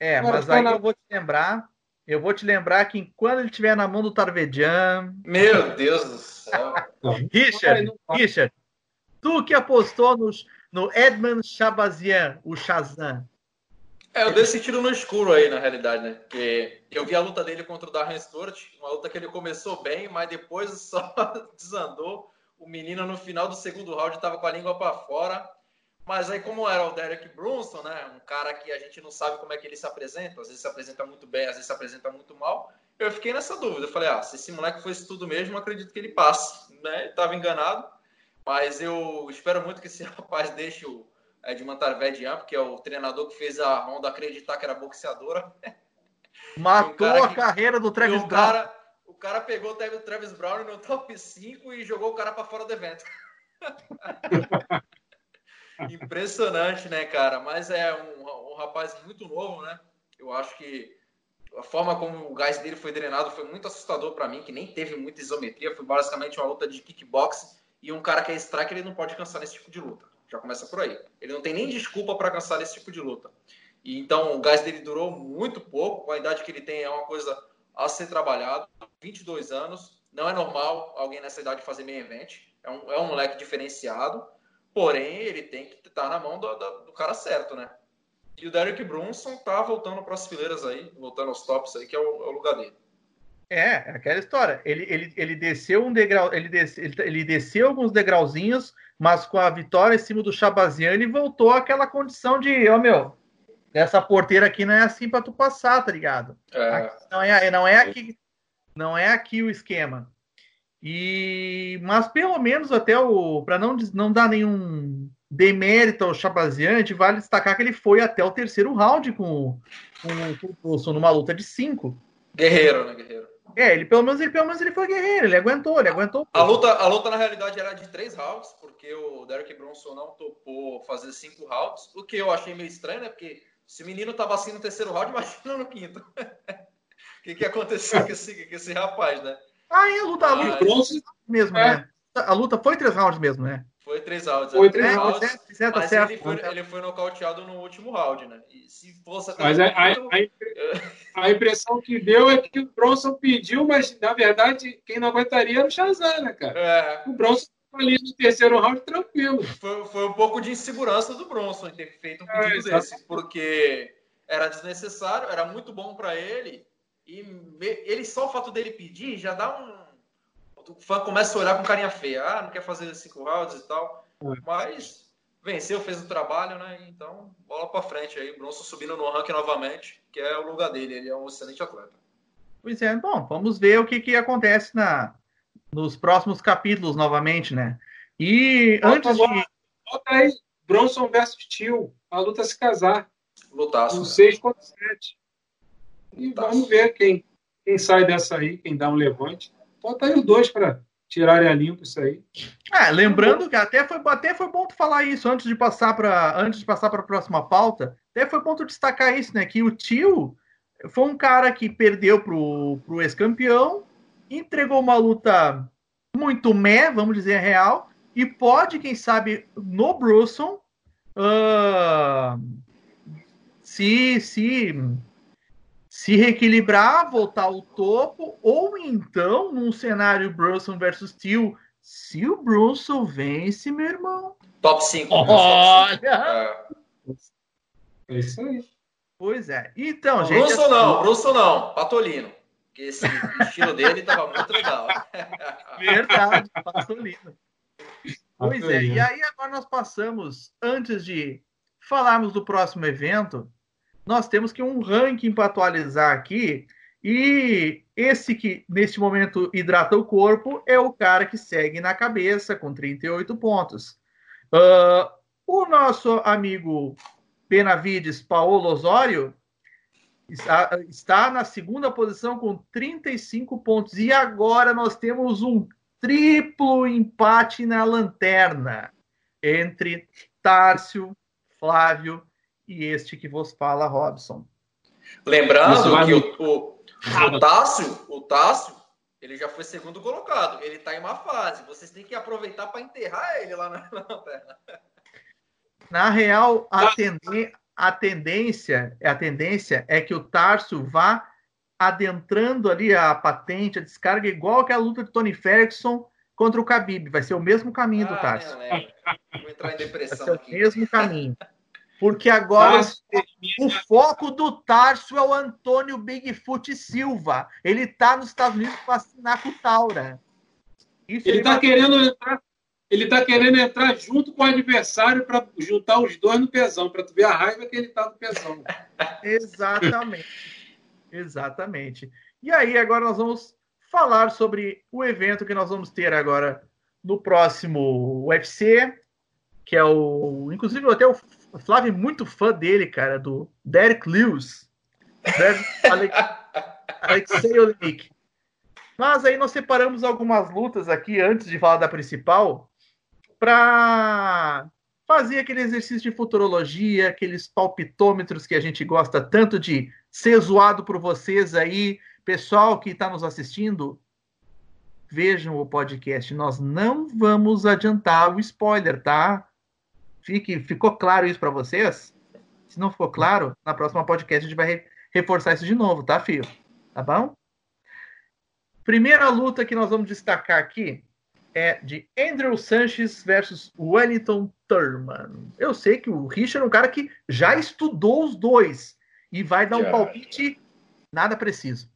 É, cara, mas aí na... eu vou te lembrar eu vou te lembrar que quando ele estiver na mão do Tarvedian. Meu Deus do céu. Richard, Richard, tu que apostou no, no Edmund Shabazian, o Shazam. É, eu dei esse tiro no escuro aí, na realidade, né? Porque eu vi a luta dele contra o Darren Stewart, uma luta que ele começou bem, mas depois só desandou. O menino no final do segundo round estava com a língua para fora. Mas aí, como era o Derek Brunson, né? Um cara que a gente não sabe como é que ele se apresenta, às vezes se apresenta muito bem, às vezes se apresenta muito mal. Eu fiquei nessa dúvida. Eu falei, ah, se esse moleque foi isso tudo mesmo, acredito que ele passe. Né? Estava enganado. Mas eu espero muito que esse rapaz deixe o Edman Tarvedian, porque é o treinador que fez a Honda acreditar que era boxeadora. Matou um a que... carreira do Travis Brown. Cara, o cara pegou o Travis Brown no top 5 e jogou o cara para fora do evento. Impressionante, né, cara? Mas é um, um, rapaz muito novo, né? Eu acho que a forma como o gás dele foi drenado foi muito assustador para mim, que nem teve muita isometria. Foi basicamente uma luta de kickboxing. E um cara que é strike, ele não pode cansar nesse tipo de luta. Já começa por aí. Ele não tem nem desculpa para cansar nesse tipo de luta. E então o gás dele durou muito pouco. A idade que ele tem, é uma coisa a ser trabalhado. 22 anos. Não é normal alguém nessa idade fazer meio evento. É um, é um moleque diferenciado. Porém, ele tem que estar na mão do, do, do, cara certo, né? E o Derek Brunson tá voltando para as fileiras aí, voltando aos tops aí, que é o, é o lugar dele. É, é aquela história. Ele, ele, ele desceu um degrau, ele, ele, ele, desceu alguns degrauzinhos, mas com a vitória em cima do Chabazian, ele voltou àquela condição de, ó oh, meu, essa porteira aqui não é assim para tu passar, tá ligado? É. Não é, não é aqui, não é aqui o esquema. E, mas pelo menos até o para não, não dar nenhum demérito ao Chabaziante, vale destacar que ele foi até o terceiro round com, com, com o Wilson numa luta de cinco. Guerreiro, né, guerreiro? É, ele pelo menos ele pelo menos ele foi guerreiro, ele aguentou, ele aguentou. A luta, a luta na realidade era de três rounds, porque o Derek Bronson não topou fazer cinco rounds, o que eu achei meio estranho, né? Porque se o menino tava assim no terceiro round, imagina no quinto. O que, que aconteceu com esse, com esse rapaz, né? Ah, e a luta, a luta foi mesmo, é. né? A luta foi três rounds mesmo, né? Foi três rounds. Foi três é, rounds. É, certo, mas certo, ele, foi, ele foi nocauteado no último round, né? E se fosse até mas a, a, a, a, impressão que deu é que o Bronson pediu, mas na verdade quem não aguentaria era o Shazam, né, cara? É. O Bronson ali no terceiro round tranquilo. Foi, foi um pouco de insegurança do Bronson ter feito um é, pedido é, desse, porque era desnecessário, era muito bom para ele e ele só o fato dele pedir já dá um. O fã começa a olhar com carinha feia. Ah, não quer fazer cinco rounds e tal. É. Mas venceu, fez o trabalho, né? Então, bola para frente aí. Bronson subindo no ranking novamente, que é o lugar dele. Ele é um excelente atleta. Pois é, bom, vamos ver o que, que acontece na, nos próximos capítulos novamente, né? E antes de. Bota aí, Bronson versus Tio, a luta se casar. Lutaço. Um 6 contra 7. E vamos ver quem, quem sai dessa aí, quem dá um levante. Bota aí os dois para tirarem a limpo isso aí. É, lembrando que até foi, até foi bom tu falar isso antes de passar para antes de passar para a próxima pauta. Até foi bom tu destacar isso, né? Que o tio foi um cara que perdeu pro, pro ex-campeão, entregou uma luta muito meh, vamos dizer real, e pode, quem sabe, no Brunson uh, se se se reequilibrar, voltar ao topo, ou então, num cenário Brunson versus Steel, Se o Brunson vence, meu irmão. Top 5. Olha! É isso aí. Pois é. Então, Não, gente. Russo assim, não, Russo não, Patolino. Porque esse estilo dele tava muito legal. Verdade, Patolino. Pois é, Patolino. e aí agora nós passamos, antes de falarmos do próximo evento, nós temos que um ranking para atualizar aqui. E esse que neste momento hidrata o corpo é o cara que segue na cabeça com 38 pontos. Ah, o nosso amigo Benavides Paulo Osório está, está na segunda posição com 35 pontos. E agora nós temos um triplo empate na lanterna entre Tárcio, Flávio e este que vos fala, Robson. Lembrando vai que o, o, o Tássio, o Tássio, ele já foi segundo colocado. Ele tá em uma fase. Vocês têm que aproveitar para enterrar ele lá na, na lanterna. Na real, a, tenden- a tendência, a tendência é que o Tarso vá adentrando ali a patente, a descarga, igual aquela luta de Tony Ferguson contra o Khabib. Vai ser o mesmo caminho do Ah, Tarso. lembro. Vou entrar em Vai ser o mesmo caminho. Porque agora Tarso o foco do Tarso é o Antônio Bigfoot Silva. Ele tá nos Estados Unidos para assinar com o Taura. Isso Ele tá vai- querendo entrar. Ele tá querendo entrar junto com o adversário para juntar os dois no pesão, para tu ver a raiva que ele tá do pesão. Exatamente. Exatamente. E aí, agora nós vamos falar sobre o evento que nós vamos ter agora no próximo UFC, que é o. Inclusive, até o Flávio é muito fã dele, cara, do Derek Lewis. Derek Ale- Alexei Olenik. Mas aí nós separamos algumas lutas aqui antes de falar da principal para fazer aquele exercício de futurologia, aqueles palpitômetros que a gente gosta tanto de ser zoado por vocês aí, pessoal que está nos assistindo. Vejam o podcast, nós não vamos adiantar o spoiler, tá? Fique, ficou claro isso para vocês? Se não ficou claro, na próxima podcast a gente vai re- reforçar isso de novo, tá, filho? Tá bom? Primeira luta que nós vamos destacar aqui é de Andrew Sanches versus Wellington Thurman. Eu sei que o Richard é um cara que já estudou os dois e vai dar um Já. palpite nada preciso.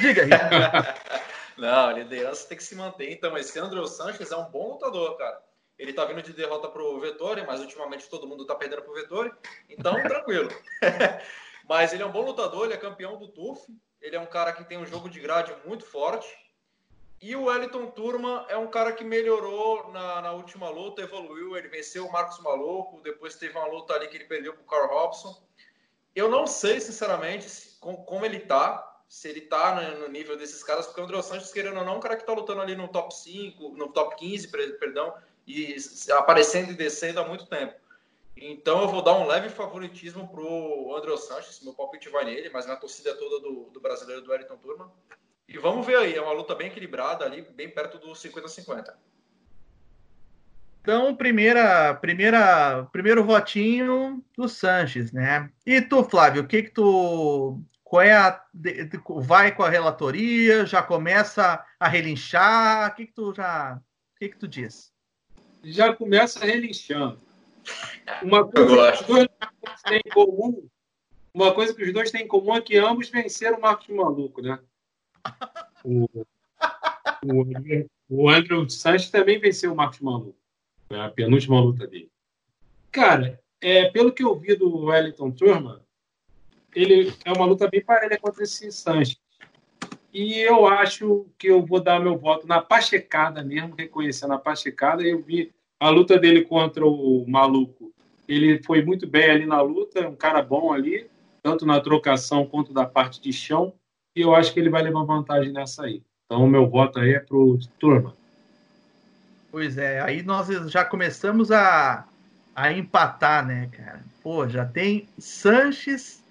Diga, Richard. Não, a liderança tem que se manter. Então, esse Andrew Sanches é um bom lutador, cara. Ele tá vindo de derrota pro Vettori, mas ultimamente todo mundo tá perdendo pro Vettori. Então, tranquilo. mas ele é um bom lutador, ele é campeão do TUF. Ele é um cara que tem um jogo de grade muito forte. E o Wellington Turma é um cara que melhorou na, na última luta, evoluiu. Ele venceu o Marcos Maluco, depois teve uma luta ali que ele perdeu pro Carl Robson. Eu não sei, sinceramente, se- com- como ele tá, se ele tá no, nível desses caras, porque o André Sanches, querendo ou não, é um cara que tá lutando ali no top 5, no top 15, per- perdão, e aparecendo e descendo há muito tempo. Então eu vou dar um leve favoritismo pro André Sanches, meu palpite vai nele, mas na torcida toda do, do brasileiro do Wellington Turma. E vamos ver aí, é uma luta bem equilibrada ali, bem perto do 50-50. Então, primeira, primeira, primeiro votinho do Sanches, né? E tu, Flávio, o que que tu, qual é a, vai com a relatoria, já começa a relinchar, o que que tu já, o que que tu diz? Já começa relinchando. Uma coisa que os dois têm em comum, uma coisa que os dois têm em comum é que ambos venceram o Marcos Maluco, né? O, o, o Andrew Sanches também venceu o Marcos Maluco. Foi a penúltima luta dele. Cara, é, pelo que eu vi do Wellington Turma, ele é uma luta bem parelha contra esse Sanches. E eu acho que eu vou dar meu voto na pachecada mesmo, reconhecendo a pachecada. Eu vi a luta dele contra o maluco. Ele foi muito bem ali na luta, um cara bom ali, tanto na trocação quanto da parte de chão. E eu acho que ele vai levar vantagem nessa aí. Então, o meu voto aí é pro Turma. Pois é, aí nós já começamos a, a empatar, né, cara? Pô, já tem Sanches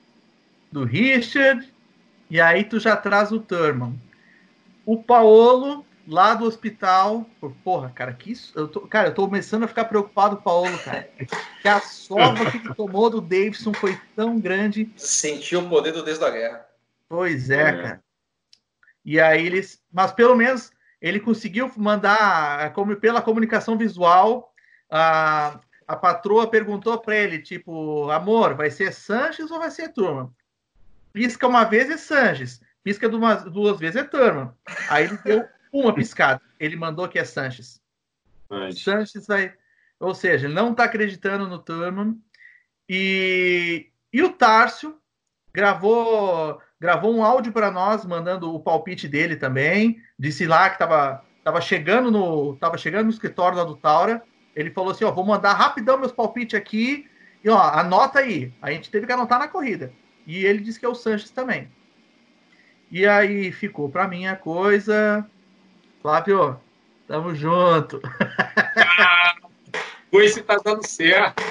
do Richard, e aí tu já traz o Thurman. O Paolo, lá do hospital. Porra, cara, que isso. Eu tô, cara, eu tô começando a ficar preocupado com o Paolo, cara. Que a sova que ele tomou do Davidson foi tão grande. Sentiu o poder do Deus da Guerra. Pois é, É. cara. E aí eles. Mas pelo menos ele conseguiu mandar, como pela comunicação visual, a, a patroa perguntou para ele, tipo, amor, vai ser Sanches ou vai ser Turma? Pisca uma vez é Sanches, pisca duas, duas vezes é Turma. Aí ele deu uma piscada, ele mandou que é Sanches. Sanches vai... Ou seja, ele não está acreditando no Turma. E, e o Tárcio gravou gravou um áudio para nós, mandando o palpite dele também. Disse lá que estava tava chegando no tava chegando no escritório lá do Taura. Ele falou assim: ó, vou mandar rapidão meus palpites aqui. E ó, anota aí. A gente teve que anotar na corrida. E ele disse que é o Sanches também. E aí ficou para mim a coisa. Flávio, tamo junto. Ah, esse tá dando certo.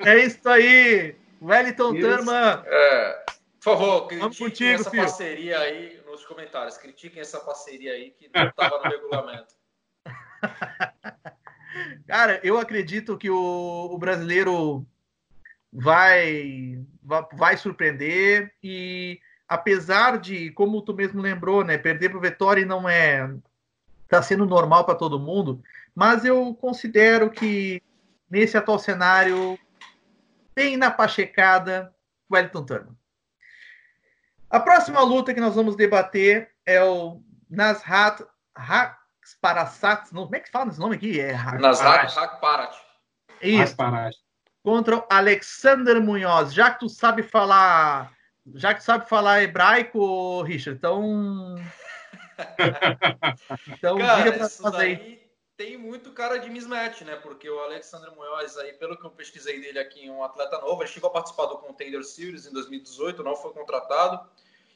é isso aí. Wellington Turman. É, por favor, critiquem contigo, essa filho. parceria aí nos comentários. Critiquem essa parceria aí que não estava no regulamento. Cara, eu acredito que o, o brasileiro vai, vai, vai surpreender e apesar de, como tu mesmo lembrou, né, perder para o Vettori não é está sendo normal para todo mundo, mas eu considero que nesse atual cenário tem na pachecada o Wellington Turner. A próxima luta que nós vamos debater é o Nasrat Hakparasat. Como é que fala esse nome aqui? É Nasrat Hakparat. Isso. Contra o Alexander Munhoz. Já que tu sabe falar. Já que tu sabe falar hebraico, Richard, então. então, Cara, diga pra nós aí tem muito cara de mismatch, né? Porque o Alexandre Munhoz, aí, pelo que eu pesquisei dele aqui, é um atleta novo. Ele chegou a participar do Contender Series em 2018, não foi contratado.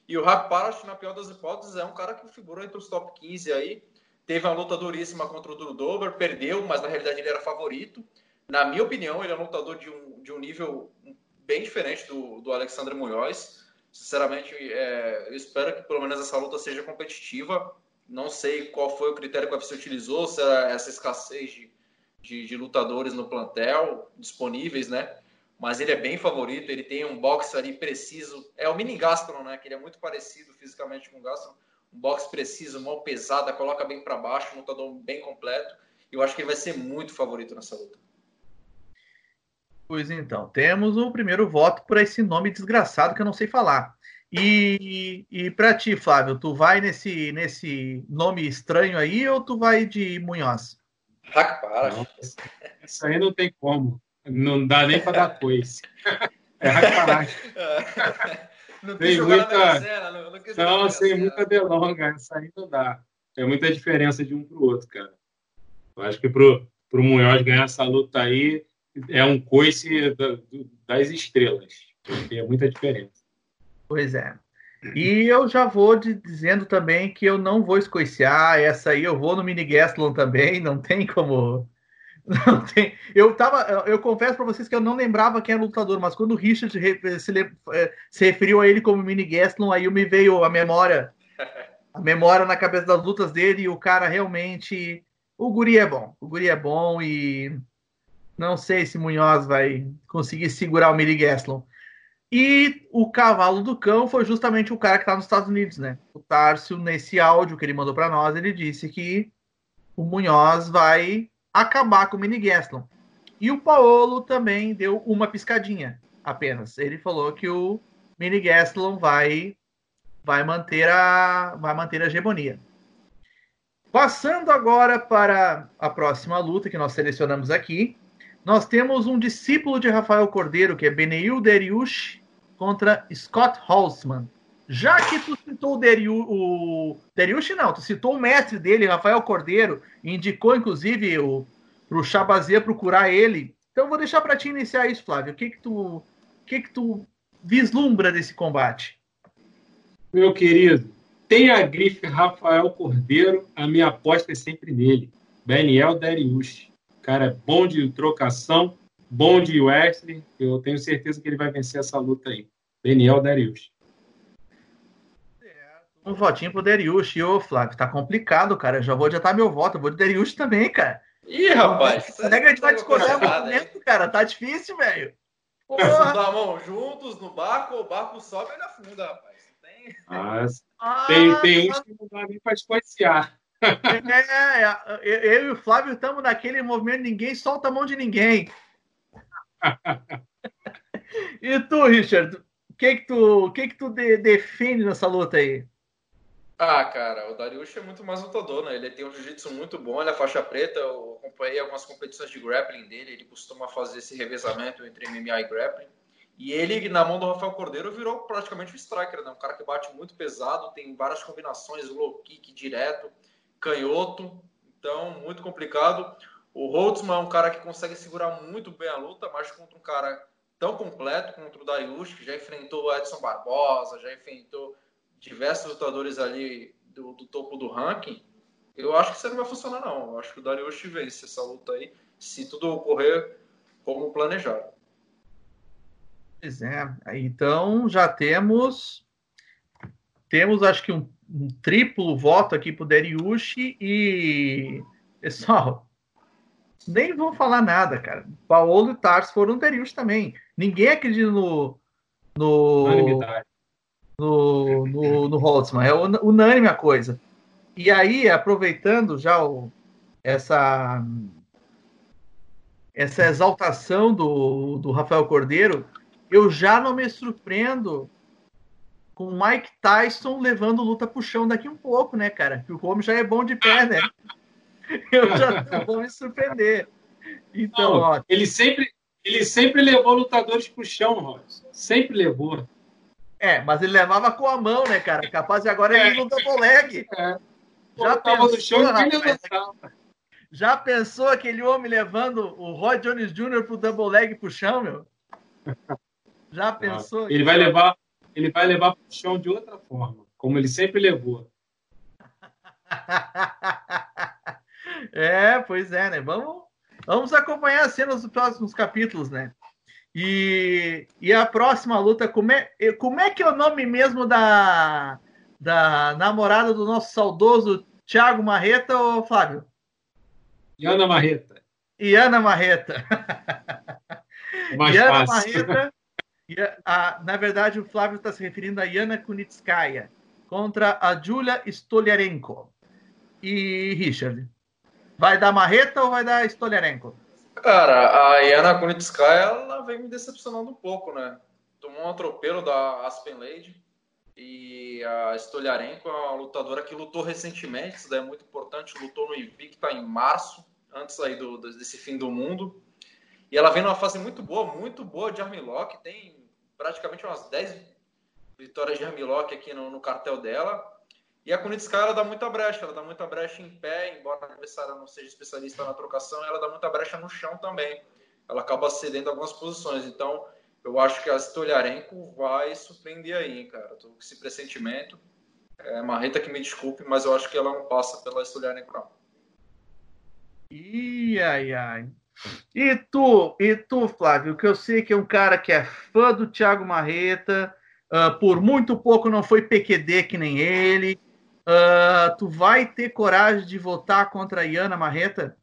E o Rap Parash, na pior das hipóteses, é um cara que figurou entre os top 15 aí. Teve uma luta duríssima contra o Drew Dober, perdeu, mas na realidade ele era favorito. Na minha opinião, ele é um lutador de um, de um nível bem diferente do, do Alexandre Munhoz. Sinceramente, é, eu espero que pelo menos essa luta seja competitiva. Não sei qual foi o critério que você utilizou, se era essa escassez de, de, de, lutadores no plantel disponíveis, né? Mas ele é bem favorito, ele tem um boxe ali preciso. É o mini Gaston, né? Que ele é muito parecido fisicamente com o Gaston. Um boxe preciso, mão pesada, coloca bem para baixo, um lutador bem completo. Eu acho que ele vai ser muito favorito nessa luta. Pois então, temos o primeiro voto por esse nome desgraçado que eu não sei falar. E, e para ti, Flávio, tu vai nesse, nesse nome estranho aí ou tu vai de Munhoz? Hakparash. Isso aí não tem como. Não dá nem para dar coisa. É Hakparash. Não tem muita... Cena, não, não, não sem muita delonga. Isso aí não dá. É muita diferença de um para o outro, cara. Eu acho que pro, pro Munhoz ganhar essa luta aí é um coice das estrelas. Porque é muita diferença. Pois é. E eu já vou de, dizendo também que eu não vou escoiciar. Essa aí eu vou no Mini Gastelum também, não tem como. Não tem. Eu tava, eu confesso para vocês que eu não lembrava quem era o lutador, mas quando o Richard se, eh, se referiu a ele como Mini Gastelum, aí me veio a memória, a memória na cabeça das lutas dele e o cara realmente, o guri é bom, o guri é bom e não sei se Munhoz vai conseguir segurar o Mini Gastelum. E o cavalo do cão foi justamente o cara que está nos Estados Unidos, né? O Tárcio, nesse áudio que ele mandou para nós, ele disse que o Munhoz vai acabar com o Mini Gaston. E o Paolo também deu uma piscadinha apenas. Ele falou que o Mini Gaston vai vai manter a vai manter a hegemonia. Passando agora para a próxima luta que nós selecionamos aqui, nós temos um discípulo de Rafael Cordeiro, que é Beneil Deriush, contra Scott Holzman. Já que tu citou o, Deriu, o Deriush, não, tu citou o mestre dele, Rafael Cordeiro, e indicou inclusive o pro Chabazia procurar ele. Então vou deixar para ti iniciar isso, Flávio. O que que tu, o que que tu vislumbra desse combate? Meu querido, tem a grife Rafael Cordeiro, a minha aposta é sempre nele. Daniel Darius. Cara, é bom de trocação, bom de wrestling. Eu tenho certeza que ele vai vencer essa luta aí. Daniel Darius. Um votinho pro Darius. E ô, Flávio, tá complicado, cara. Eu já vou adiantar meu voto. Eu vou de Darius também, cara. Ih, rapaz. A nega a gente vai discordar muito, cara. Tá difícil, velho. Porra. a mão juntos no barco, o barco sobe e ele afunda, rapaz. Tem, ah, tem, tem uns que não dá nem pra escoiciar. É, é, eu e o Flávio estamos naquele movimento, ninguém solta a mão de ninguém. e tu, Richard, o que que tu, que que tu de, defende nessa luta aí? Ah, cara, o Dariush é muito mais lutador, né? Ele tem um jiu-jitsu muito bom, ele é faixa preta, eu acompanhei algumas competições de grappling dele, ele costuma fazer esse revezamento entre MMA e grappling. E ele, na mão do Rafael Cordeiro, virou praticamente um striker, né? Um cara que bate muito pesado, tem várias combinações, low kick direto, canhoto, então muito complicado. O Holtzman é um cara que consegue segurar muito bem a luta, mas contra um cara tão completo contra o Dariush, que já enfrentou o Edson Barbosa, já enfrentou diversos lutadores ali do, do topo do ranking, eu acho que isso não vai funcionar não. Eu acho que o Dariush vence essa luta aí, se tudo ocorrer como planejado. Pois é, então já temos temos acho que um, um triplo voto aqui pro Dariush e pessoal, nem vou falar nada, cara. Paulo e Tarso foram Darius também. Ninguém acredita no. No, no, no, no Holtzman. É unânime a coisa. E aí, aproveitando já o, essa, essa exaltação do, do Rafael Cordeiro, eu já não me surpreendo com o Mike Tyson levando luta pro chão daqui um pouco, né, cara? Que o homem já é bom de pé, né? eu já vou me surpreender. Então, Não, ó, ele sempre ele sempre levou lutadores pro chão, Ross. Sempre levou. É, mas ele levava com a mão, né, cara? Capaz de agora é. ele no double leg. É. Já pensou, chão, rapaz, já pensou aquele homem levando o Roy Jones Jr. pro double leg pro chão, meu? Já pensou? Ele vai levar, ele vai levar pro chão de outra forma, como ele sempre levou. É, pois é, né? Vamos, vamos acompanhar as cenas dos próximos capítulos, né? E, e a próxima luta, como é, como é que é o nome mesmo da, da namorada do nosso saudoso Thiago Marreta ou Flávio? Iana Marreta. Iana Marreta. Mais Iana fácil. Marreta. A, na verdade, o Flávio está se referindo a Iana Kunitskaya contra a Julia Stoliarenko. E Richard, Vai dar Marreta ou vai dar Stoliarenko? Cara, a Yana Kunitskaya, ela vem me decepcionando um pouco, né? Tomou um atropelo da Aspen Lady e a Stoliarenko é uma lutadora que lutou recentemente, isso daí é muito importante, lutou no Invicta em março, antes aí do, desse fim do mundo. E ela vem numa fase muito boa, muito boa de armlock, tem praticamente umas 10 vitórias de armlock aqui no, no cartel dela. E a Kunitska, ela dá muita brecha, ela dá muita brecha em pé, embora a adversária não seja especialista na trocação, ela dá muita brecha no chão também. Ela acaba cedendo algumas posições. Então, eu acho que a Stolharenko vai surpreender aí, hein, cara. tô com esse pressentimento. É Marreta que me desculpe, mas eu acho que ela não passa pela Stolharenko, não. Ih, ai, ai. E tu, e tu, Flávio, que eu sei que é um cara que é fã do Thiago Marreta, uh, por muito pouco não foi PQD que nem ele, Uh, tu vai ter coragem de votar contra a Iana Marreta?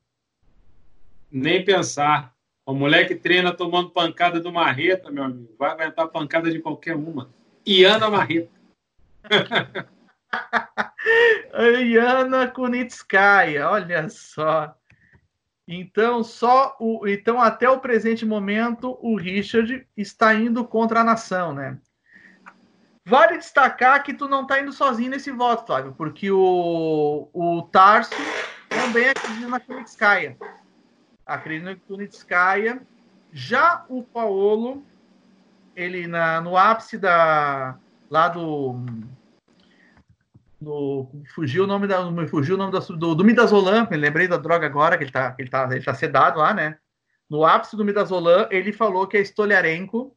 Nem pensar. O moleque treina tomando pancada do Marreta, meu amigo. Vai aguentar pancada de qualquer uma. Iana Marreta. Iana Kunitskaya, olha só. Então, só o, então até o presente momento, o Richard está indo contra a nação, né? Vale destacar que tu não tá indo sozinho nesse voto, Flávio, porque o, o Tarso também acredita na Kunitskaya. Acredita na Kunitskaya. Já o Paolo, ele na, no ápice da. lá do. No, fugiu o nome da. Me fugiu o nome da, do, do Midazolam, me lembrei da droga agora, que ele tá, ele tá, ele tá sedado lá, né? No ápice do Midazolam, ele falou que a Stoliarenko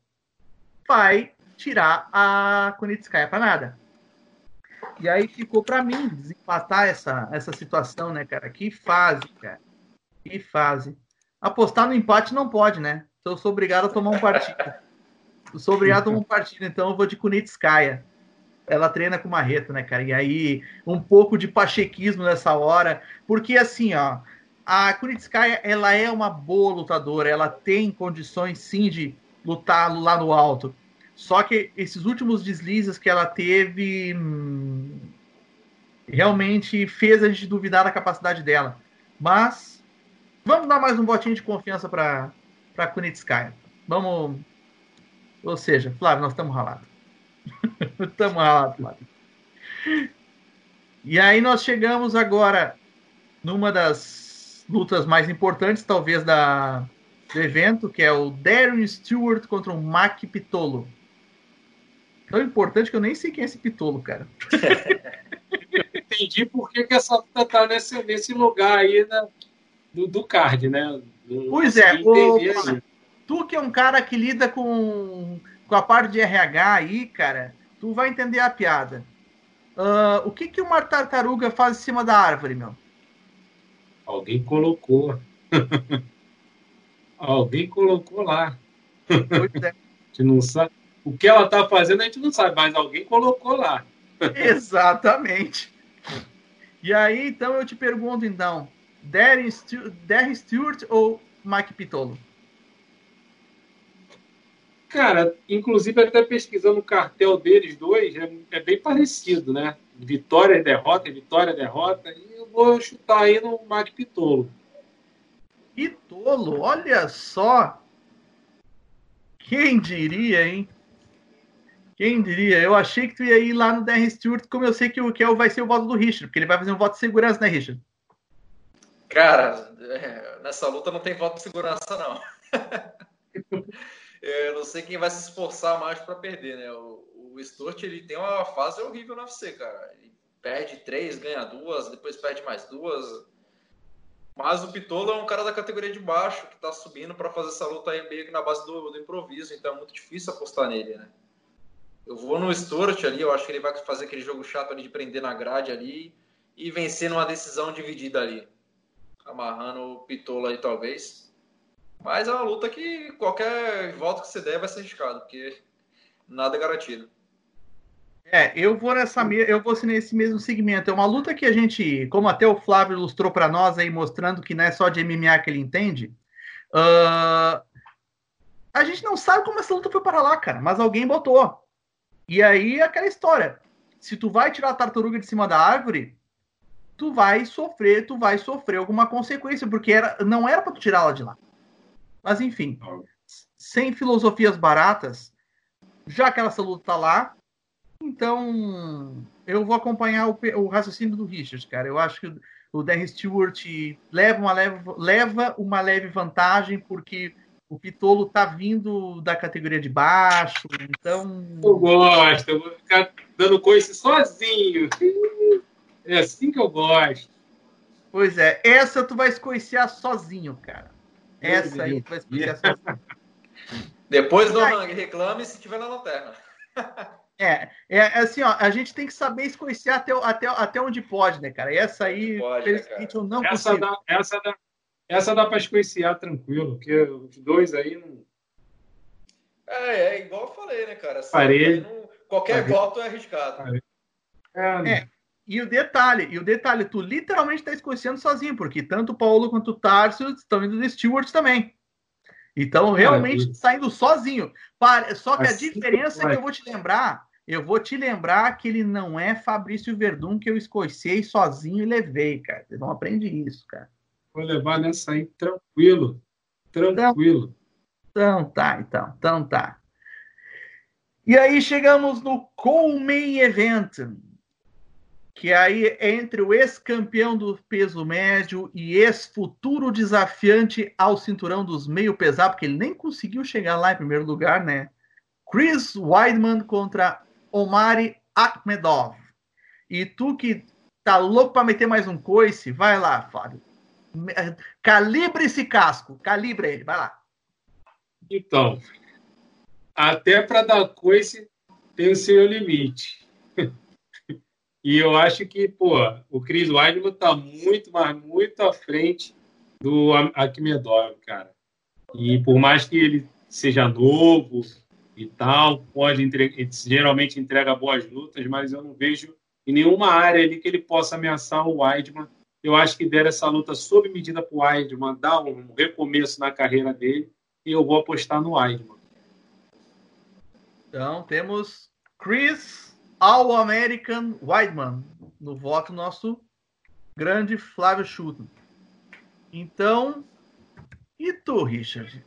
vai tirar a Kunitskaya para nada. E aí ficou para mim desempatar essa, essa situação, né, cara? Que fase, cara. Que fase. Apostar no empate não pode, né? Então eu sou obrigado a tomar um partido. Eu sou obrigado a tomar um partido, então eu vou de Kunitskaya. Ela treina com Marreta, né, cara? E aí, um pouco de pachequismo nessa hora. Porque, assim, ó, a Kunitskaya, ela é uma boa lutadora. Ela tem condições, sim, de lutar lá no alto. Só que esses últimos deslizes que ela teve. Hum, realmente fez a gente duvidar da capacidade dela. Mas vamos dar mais um votinho de confiança para para Kunitskaya. Vamos. Ou seja, Flávio, nós estamos ralados. estamos Flávio. E aí nós chegamos agora numa das lutas mais importantes, talvez, da, do evento, que é o Darren Stewart contra o Mac Pitolo. Tão importante que eu nem sei quem é esse Pitolo, cara. Entendi por que, que essa luta tá nesse, nesse lugar aí né, do, do card, né? Do, pois é, o, tu que é um cara que lida com, com a parte de RH aí, cara, tu vai entender a piada. Uh, o que, que uma tartaruga faz em cima da árvore, meu? Alguém colocou. Alguém colocou lá. Pois é. a gente não sabe. O que ela está fazendo a gente não sabe, mas alguém colocou lá. Exatamente. E aí, então, eu te pergunto, então, Darren Stewart, Darren Stewart ou Mike Pitolo? Cara, inclusive até pesquisando o cartel deles dois, é, é bem parecido, né? Vitória e derrota, vitória e derrota. E eu vou chutar aí no Mike Pitolo. Pitolo, olha só! Quem diria, hein? Quem diria? Eu achei que tu ia ir lá no DR Stewart, como eu sei que o que é vai ser o voto do Richard, porque ele vai fazer um voto de segurança, né, Richard? Cara, é, nessa luta não tem voto de segurança, não. eu não sei quem vai se esforçar mais para perder, né? O, o Stewart, ele tem uma fase horrível no UFC, cara. Ele perde três, ganha duas, depois perde mais duas. Mas o Pitolo é um cara da categoria de baixo que tá subindo para fazer essa luta aí meio que na base do, do improviso, então é muito difícil apostar nele, né? Eu vou no Stuart ali, eu acho que ele vai fazer aquele jogo chato ali de prender na grade ali e vencer numa decisão dividida ali. Amarrando o Pitola aí, talvez. Mas é uma luta que qualquer volta que você der vai ser arriscado, porque nada é garantido. É, eu vou nessa eu vou nesse mesmo segmento. É uma luta que a gente, como até o Flávio ilustrou para nós aí, mostrando que não é só de MMA que ele entende. Uh, a gente não sabe como essa luta foi para lá, cara, mas alguém botou. E aí é aquela história. Se tu vai tirar a tartaruga de cima da árvore, tu vai sofrer, tu vai sofrer alguma consequência, porque era, não era para tu tirá-la de lá. Mas enfim, sem filosofias baratas, já que essa luta tá lá, então eu vou acompanhar o, o raciocínio do Richard, cara. Eu acho que o Darren Stewart leva uma leve, leva uma leve vantagem, porque o Pitolo tá vindo da categoria de baixo, então. Eu gosto, eu vou ficar dando coisa sozinho. É assim que eu gosto. Pois é, essa tu vai escoiciar sozinho, cara. Essa aí vai escoiciar sozinho. Depois do Hang reclame se tiver na lanterna. É, é assim, ó, a gente tem que saber escoiciar até, até, até onde pode, né, cara? Essa aí, pode, né, eu não essa consigo. Dá, essa dá, essa dá para escoiciar tranquilo, porque os dois aí não. É, é igual eu falei, né, cara? Parede. Não... Qualquer Parede. voto é arriscado. É, é, e o detalhe, e o detalhe, tu literalmente está escoiciando sozinho, porque tanto o Paulo quanto o Tarso estão indo do Stewart também. Então, realmente é, saindo sozinho. Só que assim a diferença é que eu vou te lembrar, eu vou te lembrar que ele não é Fabrício Verdun que eu escocei sozinho e levei, cara. Você não aprende isso, cara. Vou levar nessa aí tranquilo. Tranquilo. Então, então tá, então. Então tá. E aí chegamos no Co-Main Event. Que aí é entre o ex-campeão do peso médio e ex-futuro desafiante ao cinturão dos meio pesado, porque ele nem conseguiu chegar lá em primeiro lugar, né? Chris Weidman contra Omari Akhmedov. E tu que tá louco para meter mais um coice, vai lá, Fábio. Calibre esse casco, calibre ele, vai lá. Então, até para dar coice tem o seu limite. E eu acho que, pô, o Chris Weidman tá muito, mas muito à frente do Akmedov, cara. E por mais que ele seja novo e tal, pode entre... geralmente entrega boas lutas, mas eu não vejo em nenhuma área ali que ele possa ameaçar o Weidman eu acho que deram essa luta sob medida para o Weidman, dar um recomeço na carreira dele, e eu vou apostar no Weidman. Então, temos Chris All American Weidman, no voto nosso grande Flávio Schutten. Então, e tu, Richard?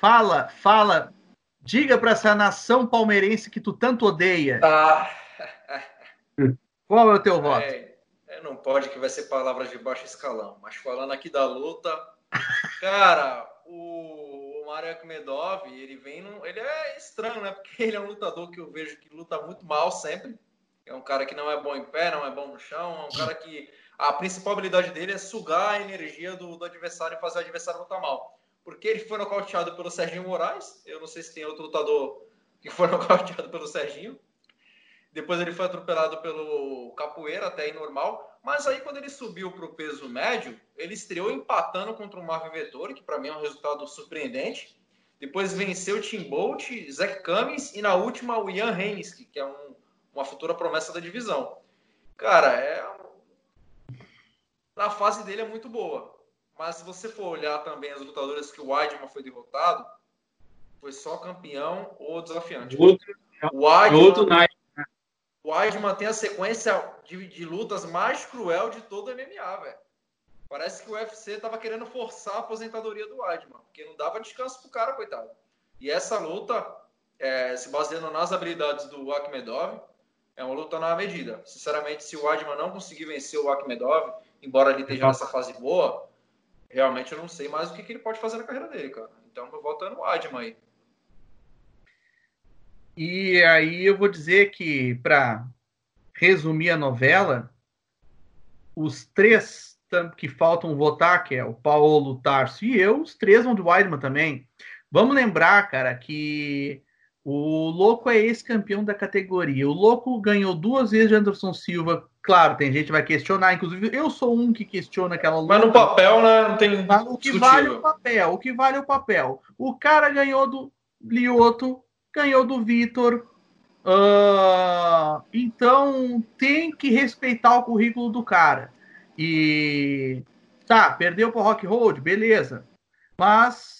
Fala, fala, diga para essa nação palmeirense que tu tanto odeia. Ah. Qual é o teu voto? É, é, não pode que vai ser palavras de baixo escalão, mas falando aqui da luta, cara, o, o Marek Medov, ele vem num, ele é estranho, né? Porque ele é um lutador que eu vejo que luta muito mal sempre. É um cara que não é bom em pé, não é bom no chão, é um cara que a principal habilidade dele é sugar a energia do, do adversário e fazer o adversário lutar mal. Porque ele foi nocauteado pelo Serginho Moraes. Eu não sei se tem outro lutador que foi nocauteado pelo Serginho. Depois ele foi atropelado pelo Capoeira, até aí normal. Mas aí, quando ele subiu para o peso médio, ele estreou empatando contra o Marvin Vettori, que para mim é um resultado surpreendente. Depois venceu o Tim Bolt, Zach Cummings e na última o Ian Heinske, que é um, uma futura promessa da divisão. Cara, é a fase dele é muito boa. Mas se você for olhar também as lutadoras que o Weidman foi derrotado, foi só campeão ou desafiante. Outro, o Weidman, outro o Weidman tem a sequência de, de, lutas mais cruel de todo o MMA, velho. Parece que o UFC tava querendo forçar a aposentadoria do Weidman, porque não dava descanso pro cara, coitado. E essa luta, é, se baseando nas habilidades do Akhmedov, é uma luta na medida. Sinceramente, se o Weidman não conseguir vencer o Akhmedov, embora ele esteja nessa fase boa, realmente eu não sei mais o que, que ele pode fazer na carreira dele, cara. Então eu voto no Adman aí. E aí eu vou dizer que, para resumir a novela, os três que faltam votar, que é o Paulo, o Tarso e eu, os três vão do Weidman também. Vamos lembrar, cara, que o Louco é ex-campeão da categoria. O Louco ganhou duas vezes de Anderson Silva. Claro, tem gente que vai questionar, inclusive eu sou um que questiona aquela luta. Mas no papel, né? Não tem. o que vale o papel, o que vale o papel. O cara ganhou do Lioto, ganhou do Vitor. Uh, então tem que respeitar o currículo do cara. E tá, perdeu pro Rock Road, beleza. Mas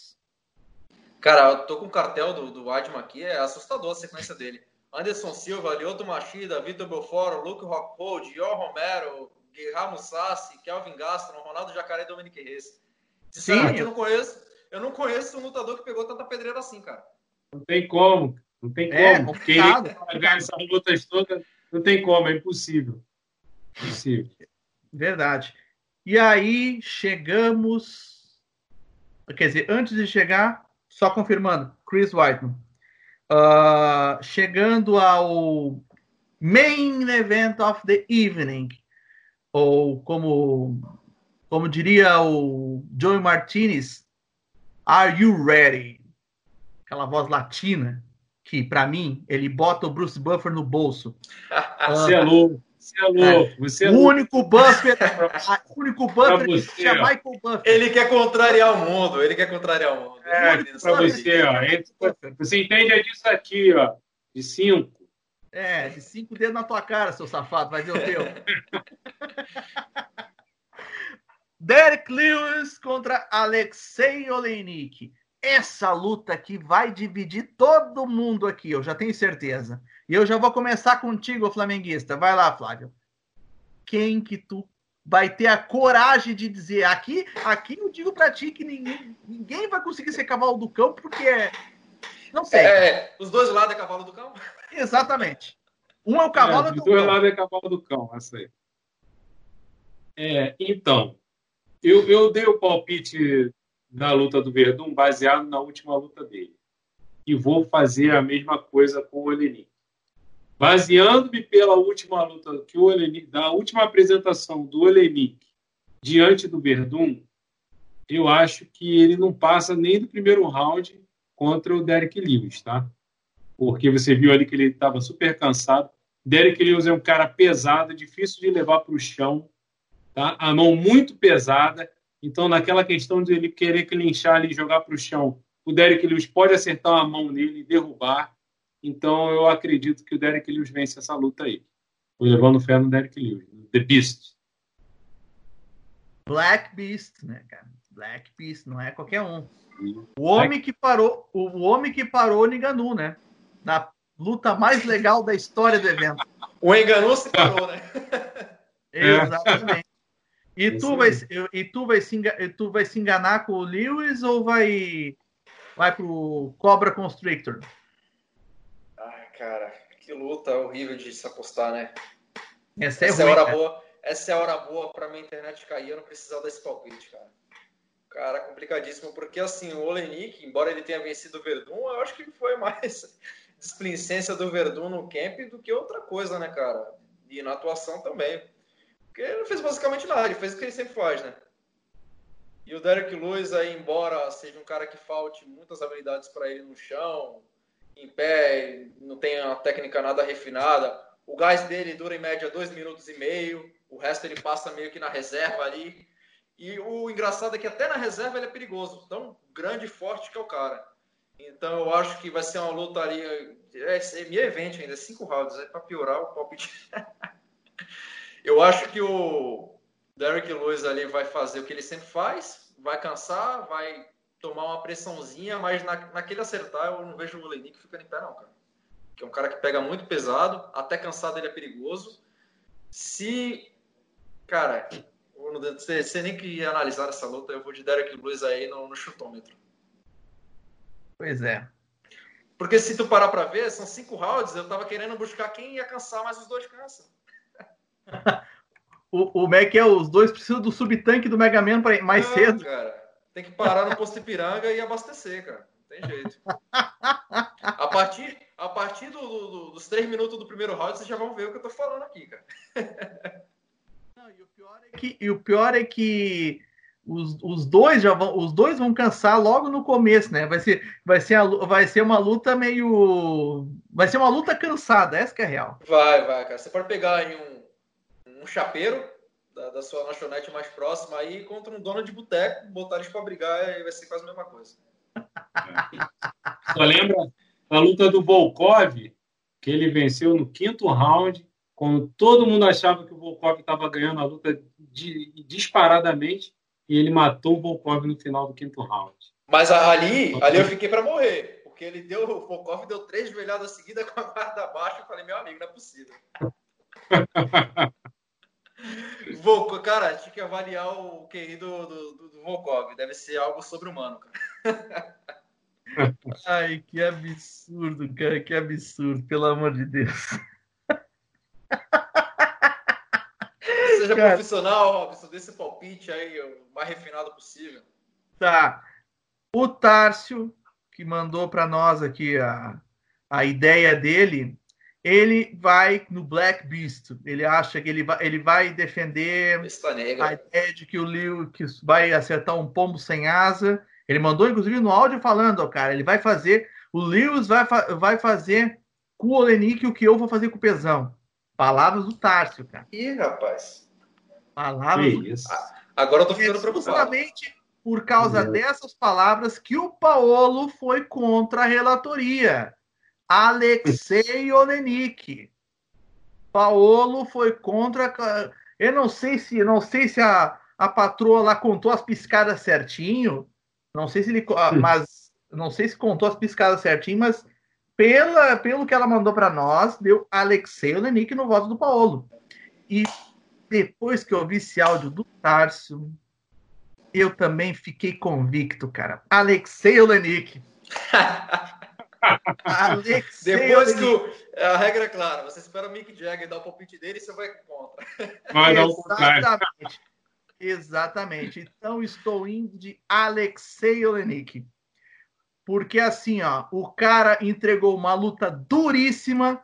Cara, eu tô com o cartel do, do Adman aqui, é assustador a sequência dele. Anderson Silva, Lioto Machida, Vitor Belfort, Luke Rockhold, Ior Romero, Guilherme Sassi, Kelvin Gaston, Ronaldo Jacaré e Dominique Reis. Sinceramente, eu não conheço, eu não conheço um lutador que pegou tanta pedreira assim, cara. Não tem como, não tem é, como. Quem ganhar essas lutas todas, não tem como, é impossível. Impossível. Verdade. E aí chegamos. Quer dizer, antes de chegar, só confirmando, Chris Whiteman. Uh, chegando ao main event of the evening, ou como, como diria o Joey Martinez, Are you ready? Aquela voz latina que, para mim, ele bota o Bruce Buffer no bolso. Você uh, é louco. Você é louco. Você é o único buffer, o único buffer que chama Michael Buffer. Ele quer contrariar o mundo. Ele quer contrariar o mundo. É, para você, ó. Você entende disso aqui, ó. De cinco. É, de cinco dedos na tua cara, seu safado. Vai ver o teu. Derek Lewis contra Alexei Oleinik. Essa luta aqui vai dividir todo mundo aqui, eu já tenho certeza. E eu já vou começar contigo, flamenguista. Vai lá, Flávio. Quem que tu vai ter a coragem de dizer aqui, aqui eu digo para ti que ninguém, ninguém vai conseguir ser cavalo do cão porque é não sei. É, os dois lados é cavalo do cão? Exatamente. Um é o cavalo é, do Os dois lados é cavalo do cão, essa aí. É, então, eu, eu dei o palpite na luta do Verdun baseado na última luta dele. E vou fazer a mesma coisa com o Olenin. Baseando-me pela última luta que o Olenik, da última apresentação do Olenik diante do Verdun, eu acho que ele não passa nem do primeiro round contra o Derek Lewis, tá? Porque você viu ali que ele estava super cansado. Derek Lewis é um cara pesado, difícil de levar para o chão, tá? A mão muito pesada. Então, naquela questão de ele querer clinchar ali e jogar para o chão, o Derek Lewis pode acertar uma mão nele e derrubar. Então eu acredito que o Derek Lewis vence essa luta aí. Tô levando fé no Derek Lewis, The Beast. Black Beast, né, cara? Black Beast, não é qualquer um. O homem que parou, o homem que parou o Niganu, né? Na, luta mais legal da história do evento. O enganou se parou, né? Exatamente. E tu, vai, e, tu vai se, tu vai se enganar com o Lewis ou vai, vai pro Cobra Constrictor? Ai, cara, que luta horrível de se apostar, né? Essa é, essa ruim, é hora cara. boa. Essa é a hora boa para minha internet cair. Eu não precisava desse palpite, cara. Cara, complicadíssimo, porque assim, o Olenik, embora ele tenha vencido o Verdun, eu acho que foi mais displicência do Verdun no camp do que outra coisa, né, cara? E na atuação também. Porque ele não fez basicamente nada, ele fez o que ele sempre faz, né? E o Derek Lewis aí, embora seja um cara que falte muitas habilidades para ele no chão, em pé, não tenha uma técnica nada refinada, o gás dele dura em média dois minutos e meio, o resto ele passa meio que na reserva ali. E o engraçado é que até na reserva ele é perigoso, tão grande e forte que é o cara. Então eu acho que vai ser uma luta ali. É, é minha evento ainda, cinco rounds, é para piorar o palpite. Eu acho que o Derek Lewis ali vai fazer o que ele sempre faz, vai cansar, vai tomar uma pressãozinha, mas na, naquele acertar eu não vejo o Olenik ficando em pé, não, cara. Que é um cara que pega muito pesado, até cansado ele é perigoso. Se. Cara, você nem que analisar essa luta, eu vou de Derek Lewis aí no, no chutômetro. Pois é. Porque se tu parar pra ver, são cinco rounds, eu tava querendo buscar quem ia cansar, mas os dois cansam. o, o Mac é os dois precisam do subtanque do Mega Man pra, mais não, cedo. Cara, tem que parar no posto Ipiranga e abastecer, cara. Não tem jeito. A partir, a partir do, do, dos três minutos do primeiro round, vocês já vão ver o que eu tô falando aqui, cara. Não, e, o pior é que, e o pior é que os, os dois já vão, os dois vão cansar logo no começo, né? Vai ser, vai ser, a, vai ser uma luta meio, vai ser uma luta cansada, essa que é real. Vai, vai, cara. Você pode pegar aí um, um chapeiro da, da, sua lanchonete mais próxima aí contra um dono de boteco, botar eles para brigar e vai ser quase a mesma coisa. Só lembra a luta do Volkov, que ele venceu no quinto round, quando todo mundo achava que o Volkov estava ganhando a luta de, disparadamente e ele matou o Volkov no final do quinto round. Mas ali, ali eu fiquei para morrer, porque ele deu, o Volkov deu três joelhadas seguidas com a guarda abaixo. Eu falei, meu amigo, não é possível. Volkov, cara, tinha que avaliar o QI do, do, do Volkov. Deve ser algo sobre-humano, cara. Ai, que absurdo, cara, que absurdo, pelo amor de Deus. Seja cara, profissional, Robson, desse palpite aí o mais refinado possível. Tá. O Tárcio, que mandou para nós aqui a, a ideia dele, ele vai no Black Beast. Ele acha que ele vai, ele vai defender a ideia de que o Liu que vai acertar um pombo sem asa. Ele mandou, inclusive, no áudio falando, ó, cara, ele vai fazer. O Lewis vai, vai fazer com o Olenik o que eu vou fazer com o Pesão. Palavras do Tárcio, cara. Ih, rapaz. Palavras. Que isso. Agora eu tô ficando é preocupado. Justamente por causa uhum. dessas palavras que o Paolo foi contra a relatoria. Alexei Olenik. Paolo foi contra. Eu não sei se, não sei se a, a patroa lá contou as piscadas certinho. Não sei se ele, mas não sei se contou as piscadas certinho, mas pela, pelo que ela mandou para nós, deu Alexei Olenik no voto do Paolo. E depois que eu ouvi esse áudio do Tarso, eu também fiquei convicto, cara. Alexei Olenik. Alexei Depois que o, a regra é clara, você espera o Mick Jagger dar o palpite dele e você vai contra. Vai Exatamente. Exatamente. Então estou indo de Alexei Olenik. Porque assim, ó, o cara entregou uma luta duríssima,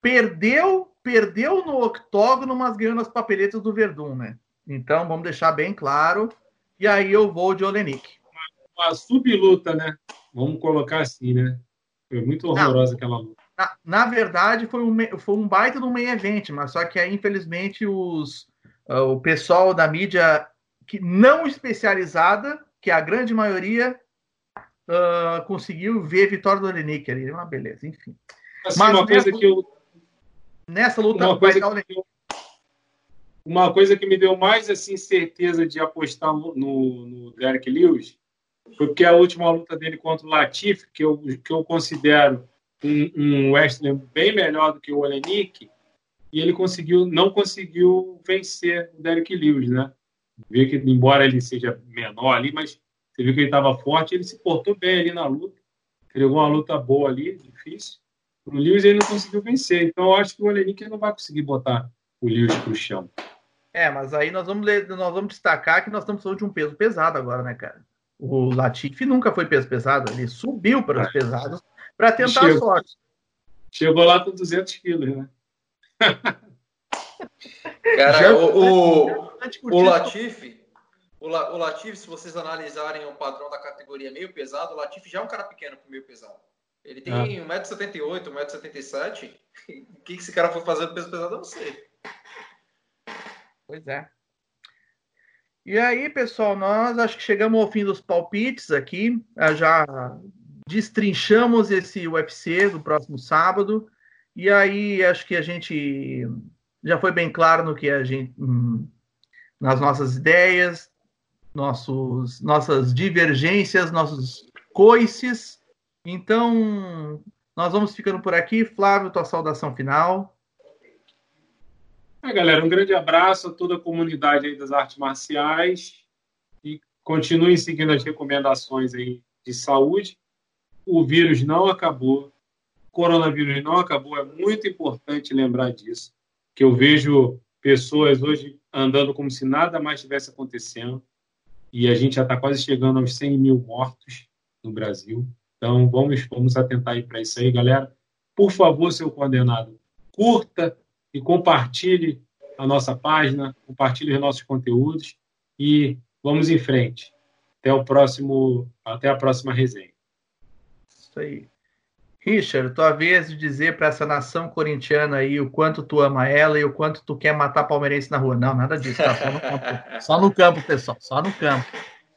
perdeu perdeu no octógono, mas ganhou nas papeletas do Verdun, né? Então, vamos deixar bem claro. E aí eu vou de Olenik. Uma, uma subluta, né? Vamos colocar assim, né? Foi muito horrorosa Não, aquela luta. Na, na, verdade, foi um, foi um baita do meio evento, mas só que aí, infelizmente, os, uh, o pessoal da mídia que não especializada, que é a grande maioria, uh, conseguiu ver a vitória do Olenik ali. Uma beleza, enfim. Assim, mas uma coisa que eu Nessa luta uma coisa, que, uma coisa que me deu mais assim certeza de apostar no, no Derek Lewis foi porque a última luta dele contra o Latif, que eu, que eu considero um, um wrestler bem melhor do que o Olenik e ele conseguiu, não conseguiu vencer o Derek Lewis, né? Vê que, embora ele seja menor ali, mas você viu que ele estava forte, ele se portou bem ali na luta, entregou uma luta boa ali, difícil. O Lewis ele não conseguiu vencer, então eu acho que o Olenik não vai conseguir botar o Lewis para o chão. É, mas aí nós vamos, nós vamos destacar que nós estamos falando de um peso pesado agora, né, cara? O Latifi nunca foi peso pesado, ele subiu para os é. pesados para tentar Chegou. a sorte. Chegou lá com 200 quilos, né? Cara, o, o, o Latifi, o, La, o Latifi, se vocês analisarem o padrão da categoria meio pesado, o Latifi já é um cara pequeno para meio pesado. Ele tem ah. 1,78m, 1,77m. O que esse cara foi fazer no peso pesado, eu não sei. Pois é. E aí, pessoal, nós acho que chegamos ao fim dos palpites aqui. Ah, já destrinchamos esse UFC do próximo sábado. E aí, acho que a gente já foi bem claro no que a gente. Hum, nas nossas ideias, nossos, nossas divergências, nossos coices. Então, nós vamos ficando por aqui. Flávio, tua saudação final. É, galera, um grande abraço a toda a comunidade aí das artes marciais e continuem seguindo as recomendações aí de saúde. O vírus não acabou, o coronavírus não acabou, é muito importante lembrar disso, que eu vejo pessoas hoje andando como se nada mais estivesse acontecendo e a gente já está quase chegando aos 100 mil mortos no Brasil. Então, vamos, vamos atentar aí para isso aí, galera. Por favor, seu condenado, curta, e compartilhe a nossa página, compartilhe os nossos conteúdos e vamos em frente. Até o próximo, até a próxima resenha. Isso aí. Richard, tua vez de dizer para essa nação corintiana aí o quanto tu ama ela e o quanto tu quer matar palmeirense na rua. Não, nada disso, tá? Só no campo, só no campo pessoal, só no campo.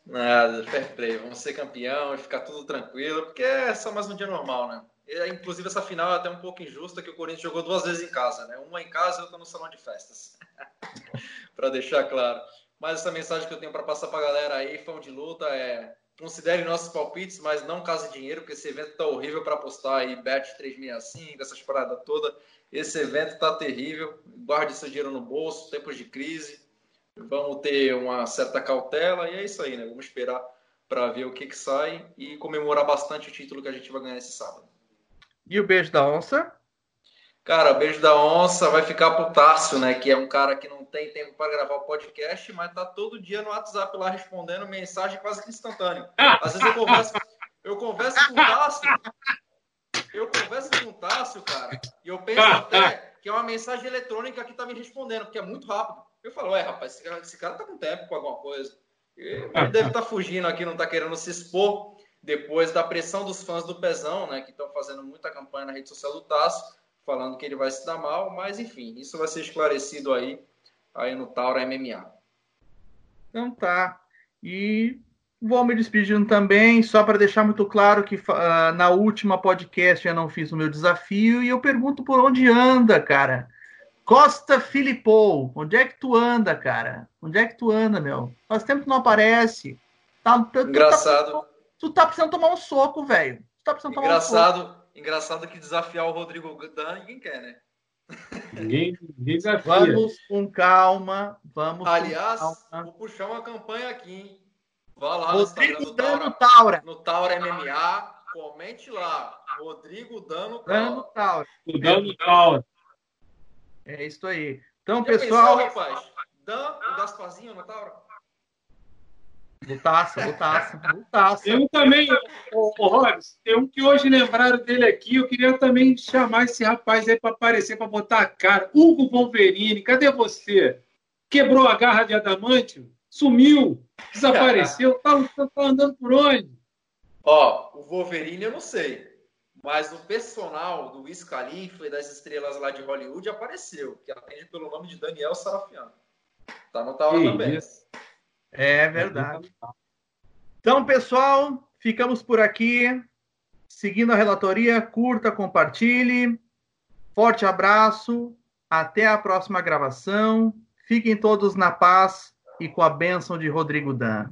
Nada, fair play. Vamos ser campeão, ficar tudo tranquilo, porque é só mais um dia normal, né? Inclusive, essa final é até um pouco injusta, que o Corinthians jogou duas vezes em casa, né? Uma em casa e outra no salão de festas. para deixar claro. Mas essa mensagem que eu tenho para passar para a galera aí, fã de luta, é considere nossos palpites, mas não case dinheiro, porque esse evento tá horrível para apostar aí, bet 365, essas paradas todas. Esse evento tá terrível. Guarde seu dinheiro no bolso, tempos de crise. Vamos ter uma certa cautela e é isso aí, né? Vamos esperar para ver o que, que sai e comemorar bastante o título que a gente vai ganhar esse sábado. E o beijo da onça? Cara, o beijo da onça vai ficar pro Tássio, né? Que é um cara que não tem tempo para gravar o podcast, mas tá todo dia no WhatsApp lá respondendo mensagem quase que instantâneo. Às vezes eu converso, eu converso com o Tássio, eu converso com o Tássio, cara, e eu penso até que é uma mensagem eletrônica que tá me respondendo, porque é muito rápido. Eu falo, ué, rapaz, esse cara, esse cara tá com tempo com alguma coisa. Ele deve estar tá fugindo aqui, não tá querendo se expor depois da pressão dos fãs do Pezão, né, que estão fazendo muita campanha na rede social do Tasso, falando que ele vai se dar mal, mas enfim, isso vai ser esclarecido aí, aí no Taura MMA. Então tá. E vou me despedindo também, só para deixar muito claro que uh, na última podcast eu não fiz o meu desafio e eu pergunto por onde anda, cara. Costa Filipou, onde é que tu anda, cara? Onde é que tu anda, meu? Faz tempo que não aparece. Tá, tá Engraçado. Tá, tu tá precisando tomar um soco, velho. Tu tá precisando engraçado, tomar um soco. Engraçado que desafiar o Rodrigo Dan ninguém quer, né? Ninguém, ninguém desafia. Vamos com calma. Vamos Aliás, calma. vou puxar uma campanha aqui, hein? Vá lá Rodrigo no Dano Taura. No Taura MMA. Comente lá. Rodrigo Dano Taura. Dano Taura. O Dano Taura. É isso aí. Então, Já pessoal. Pensou, rapaz? Dan e Gasparzinho no Taura? Lutaça, lutaça, lutaça. Eu também, ô, ô Robson, tem um que hoje lembraram dele aqui, eu queria também chamar esse rapaz aí para aparecer, para botar a cara. Hugo Wolverine, cadê você? Quebrou a garra de adamante? Sumiu, desapareceu, tá, tá, andando por onde? Ó, o Wolverine eu não sei, mas o personal do Wiz Khalifa e das estrelas lá de Hollywood apareceu, que atende pelo nome de Daniel Sarafian. Tá no tal também. Isso. É verdade. Então, pessoal, ficamos por aqui. Seguindo a relatoria, curta, compartilhe. Forte abraço. Até a próxima gravação. Fiquem todos na paz e com a bênção de Rodrigo Dan.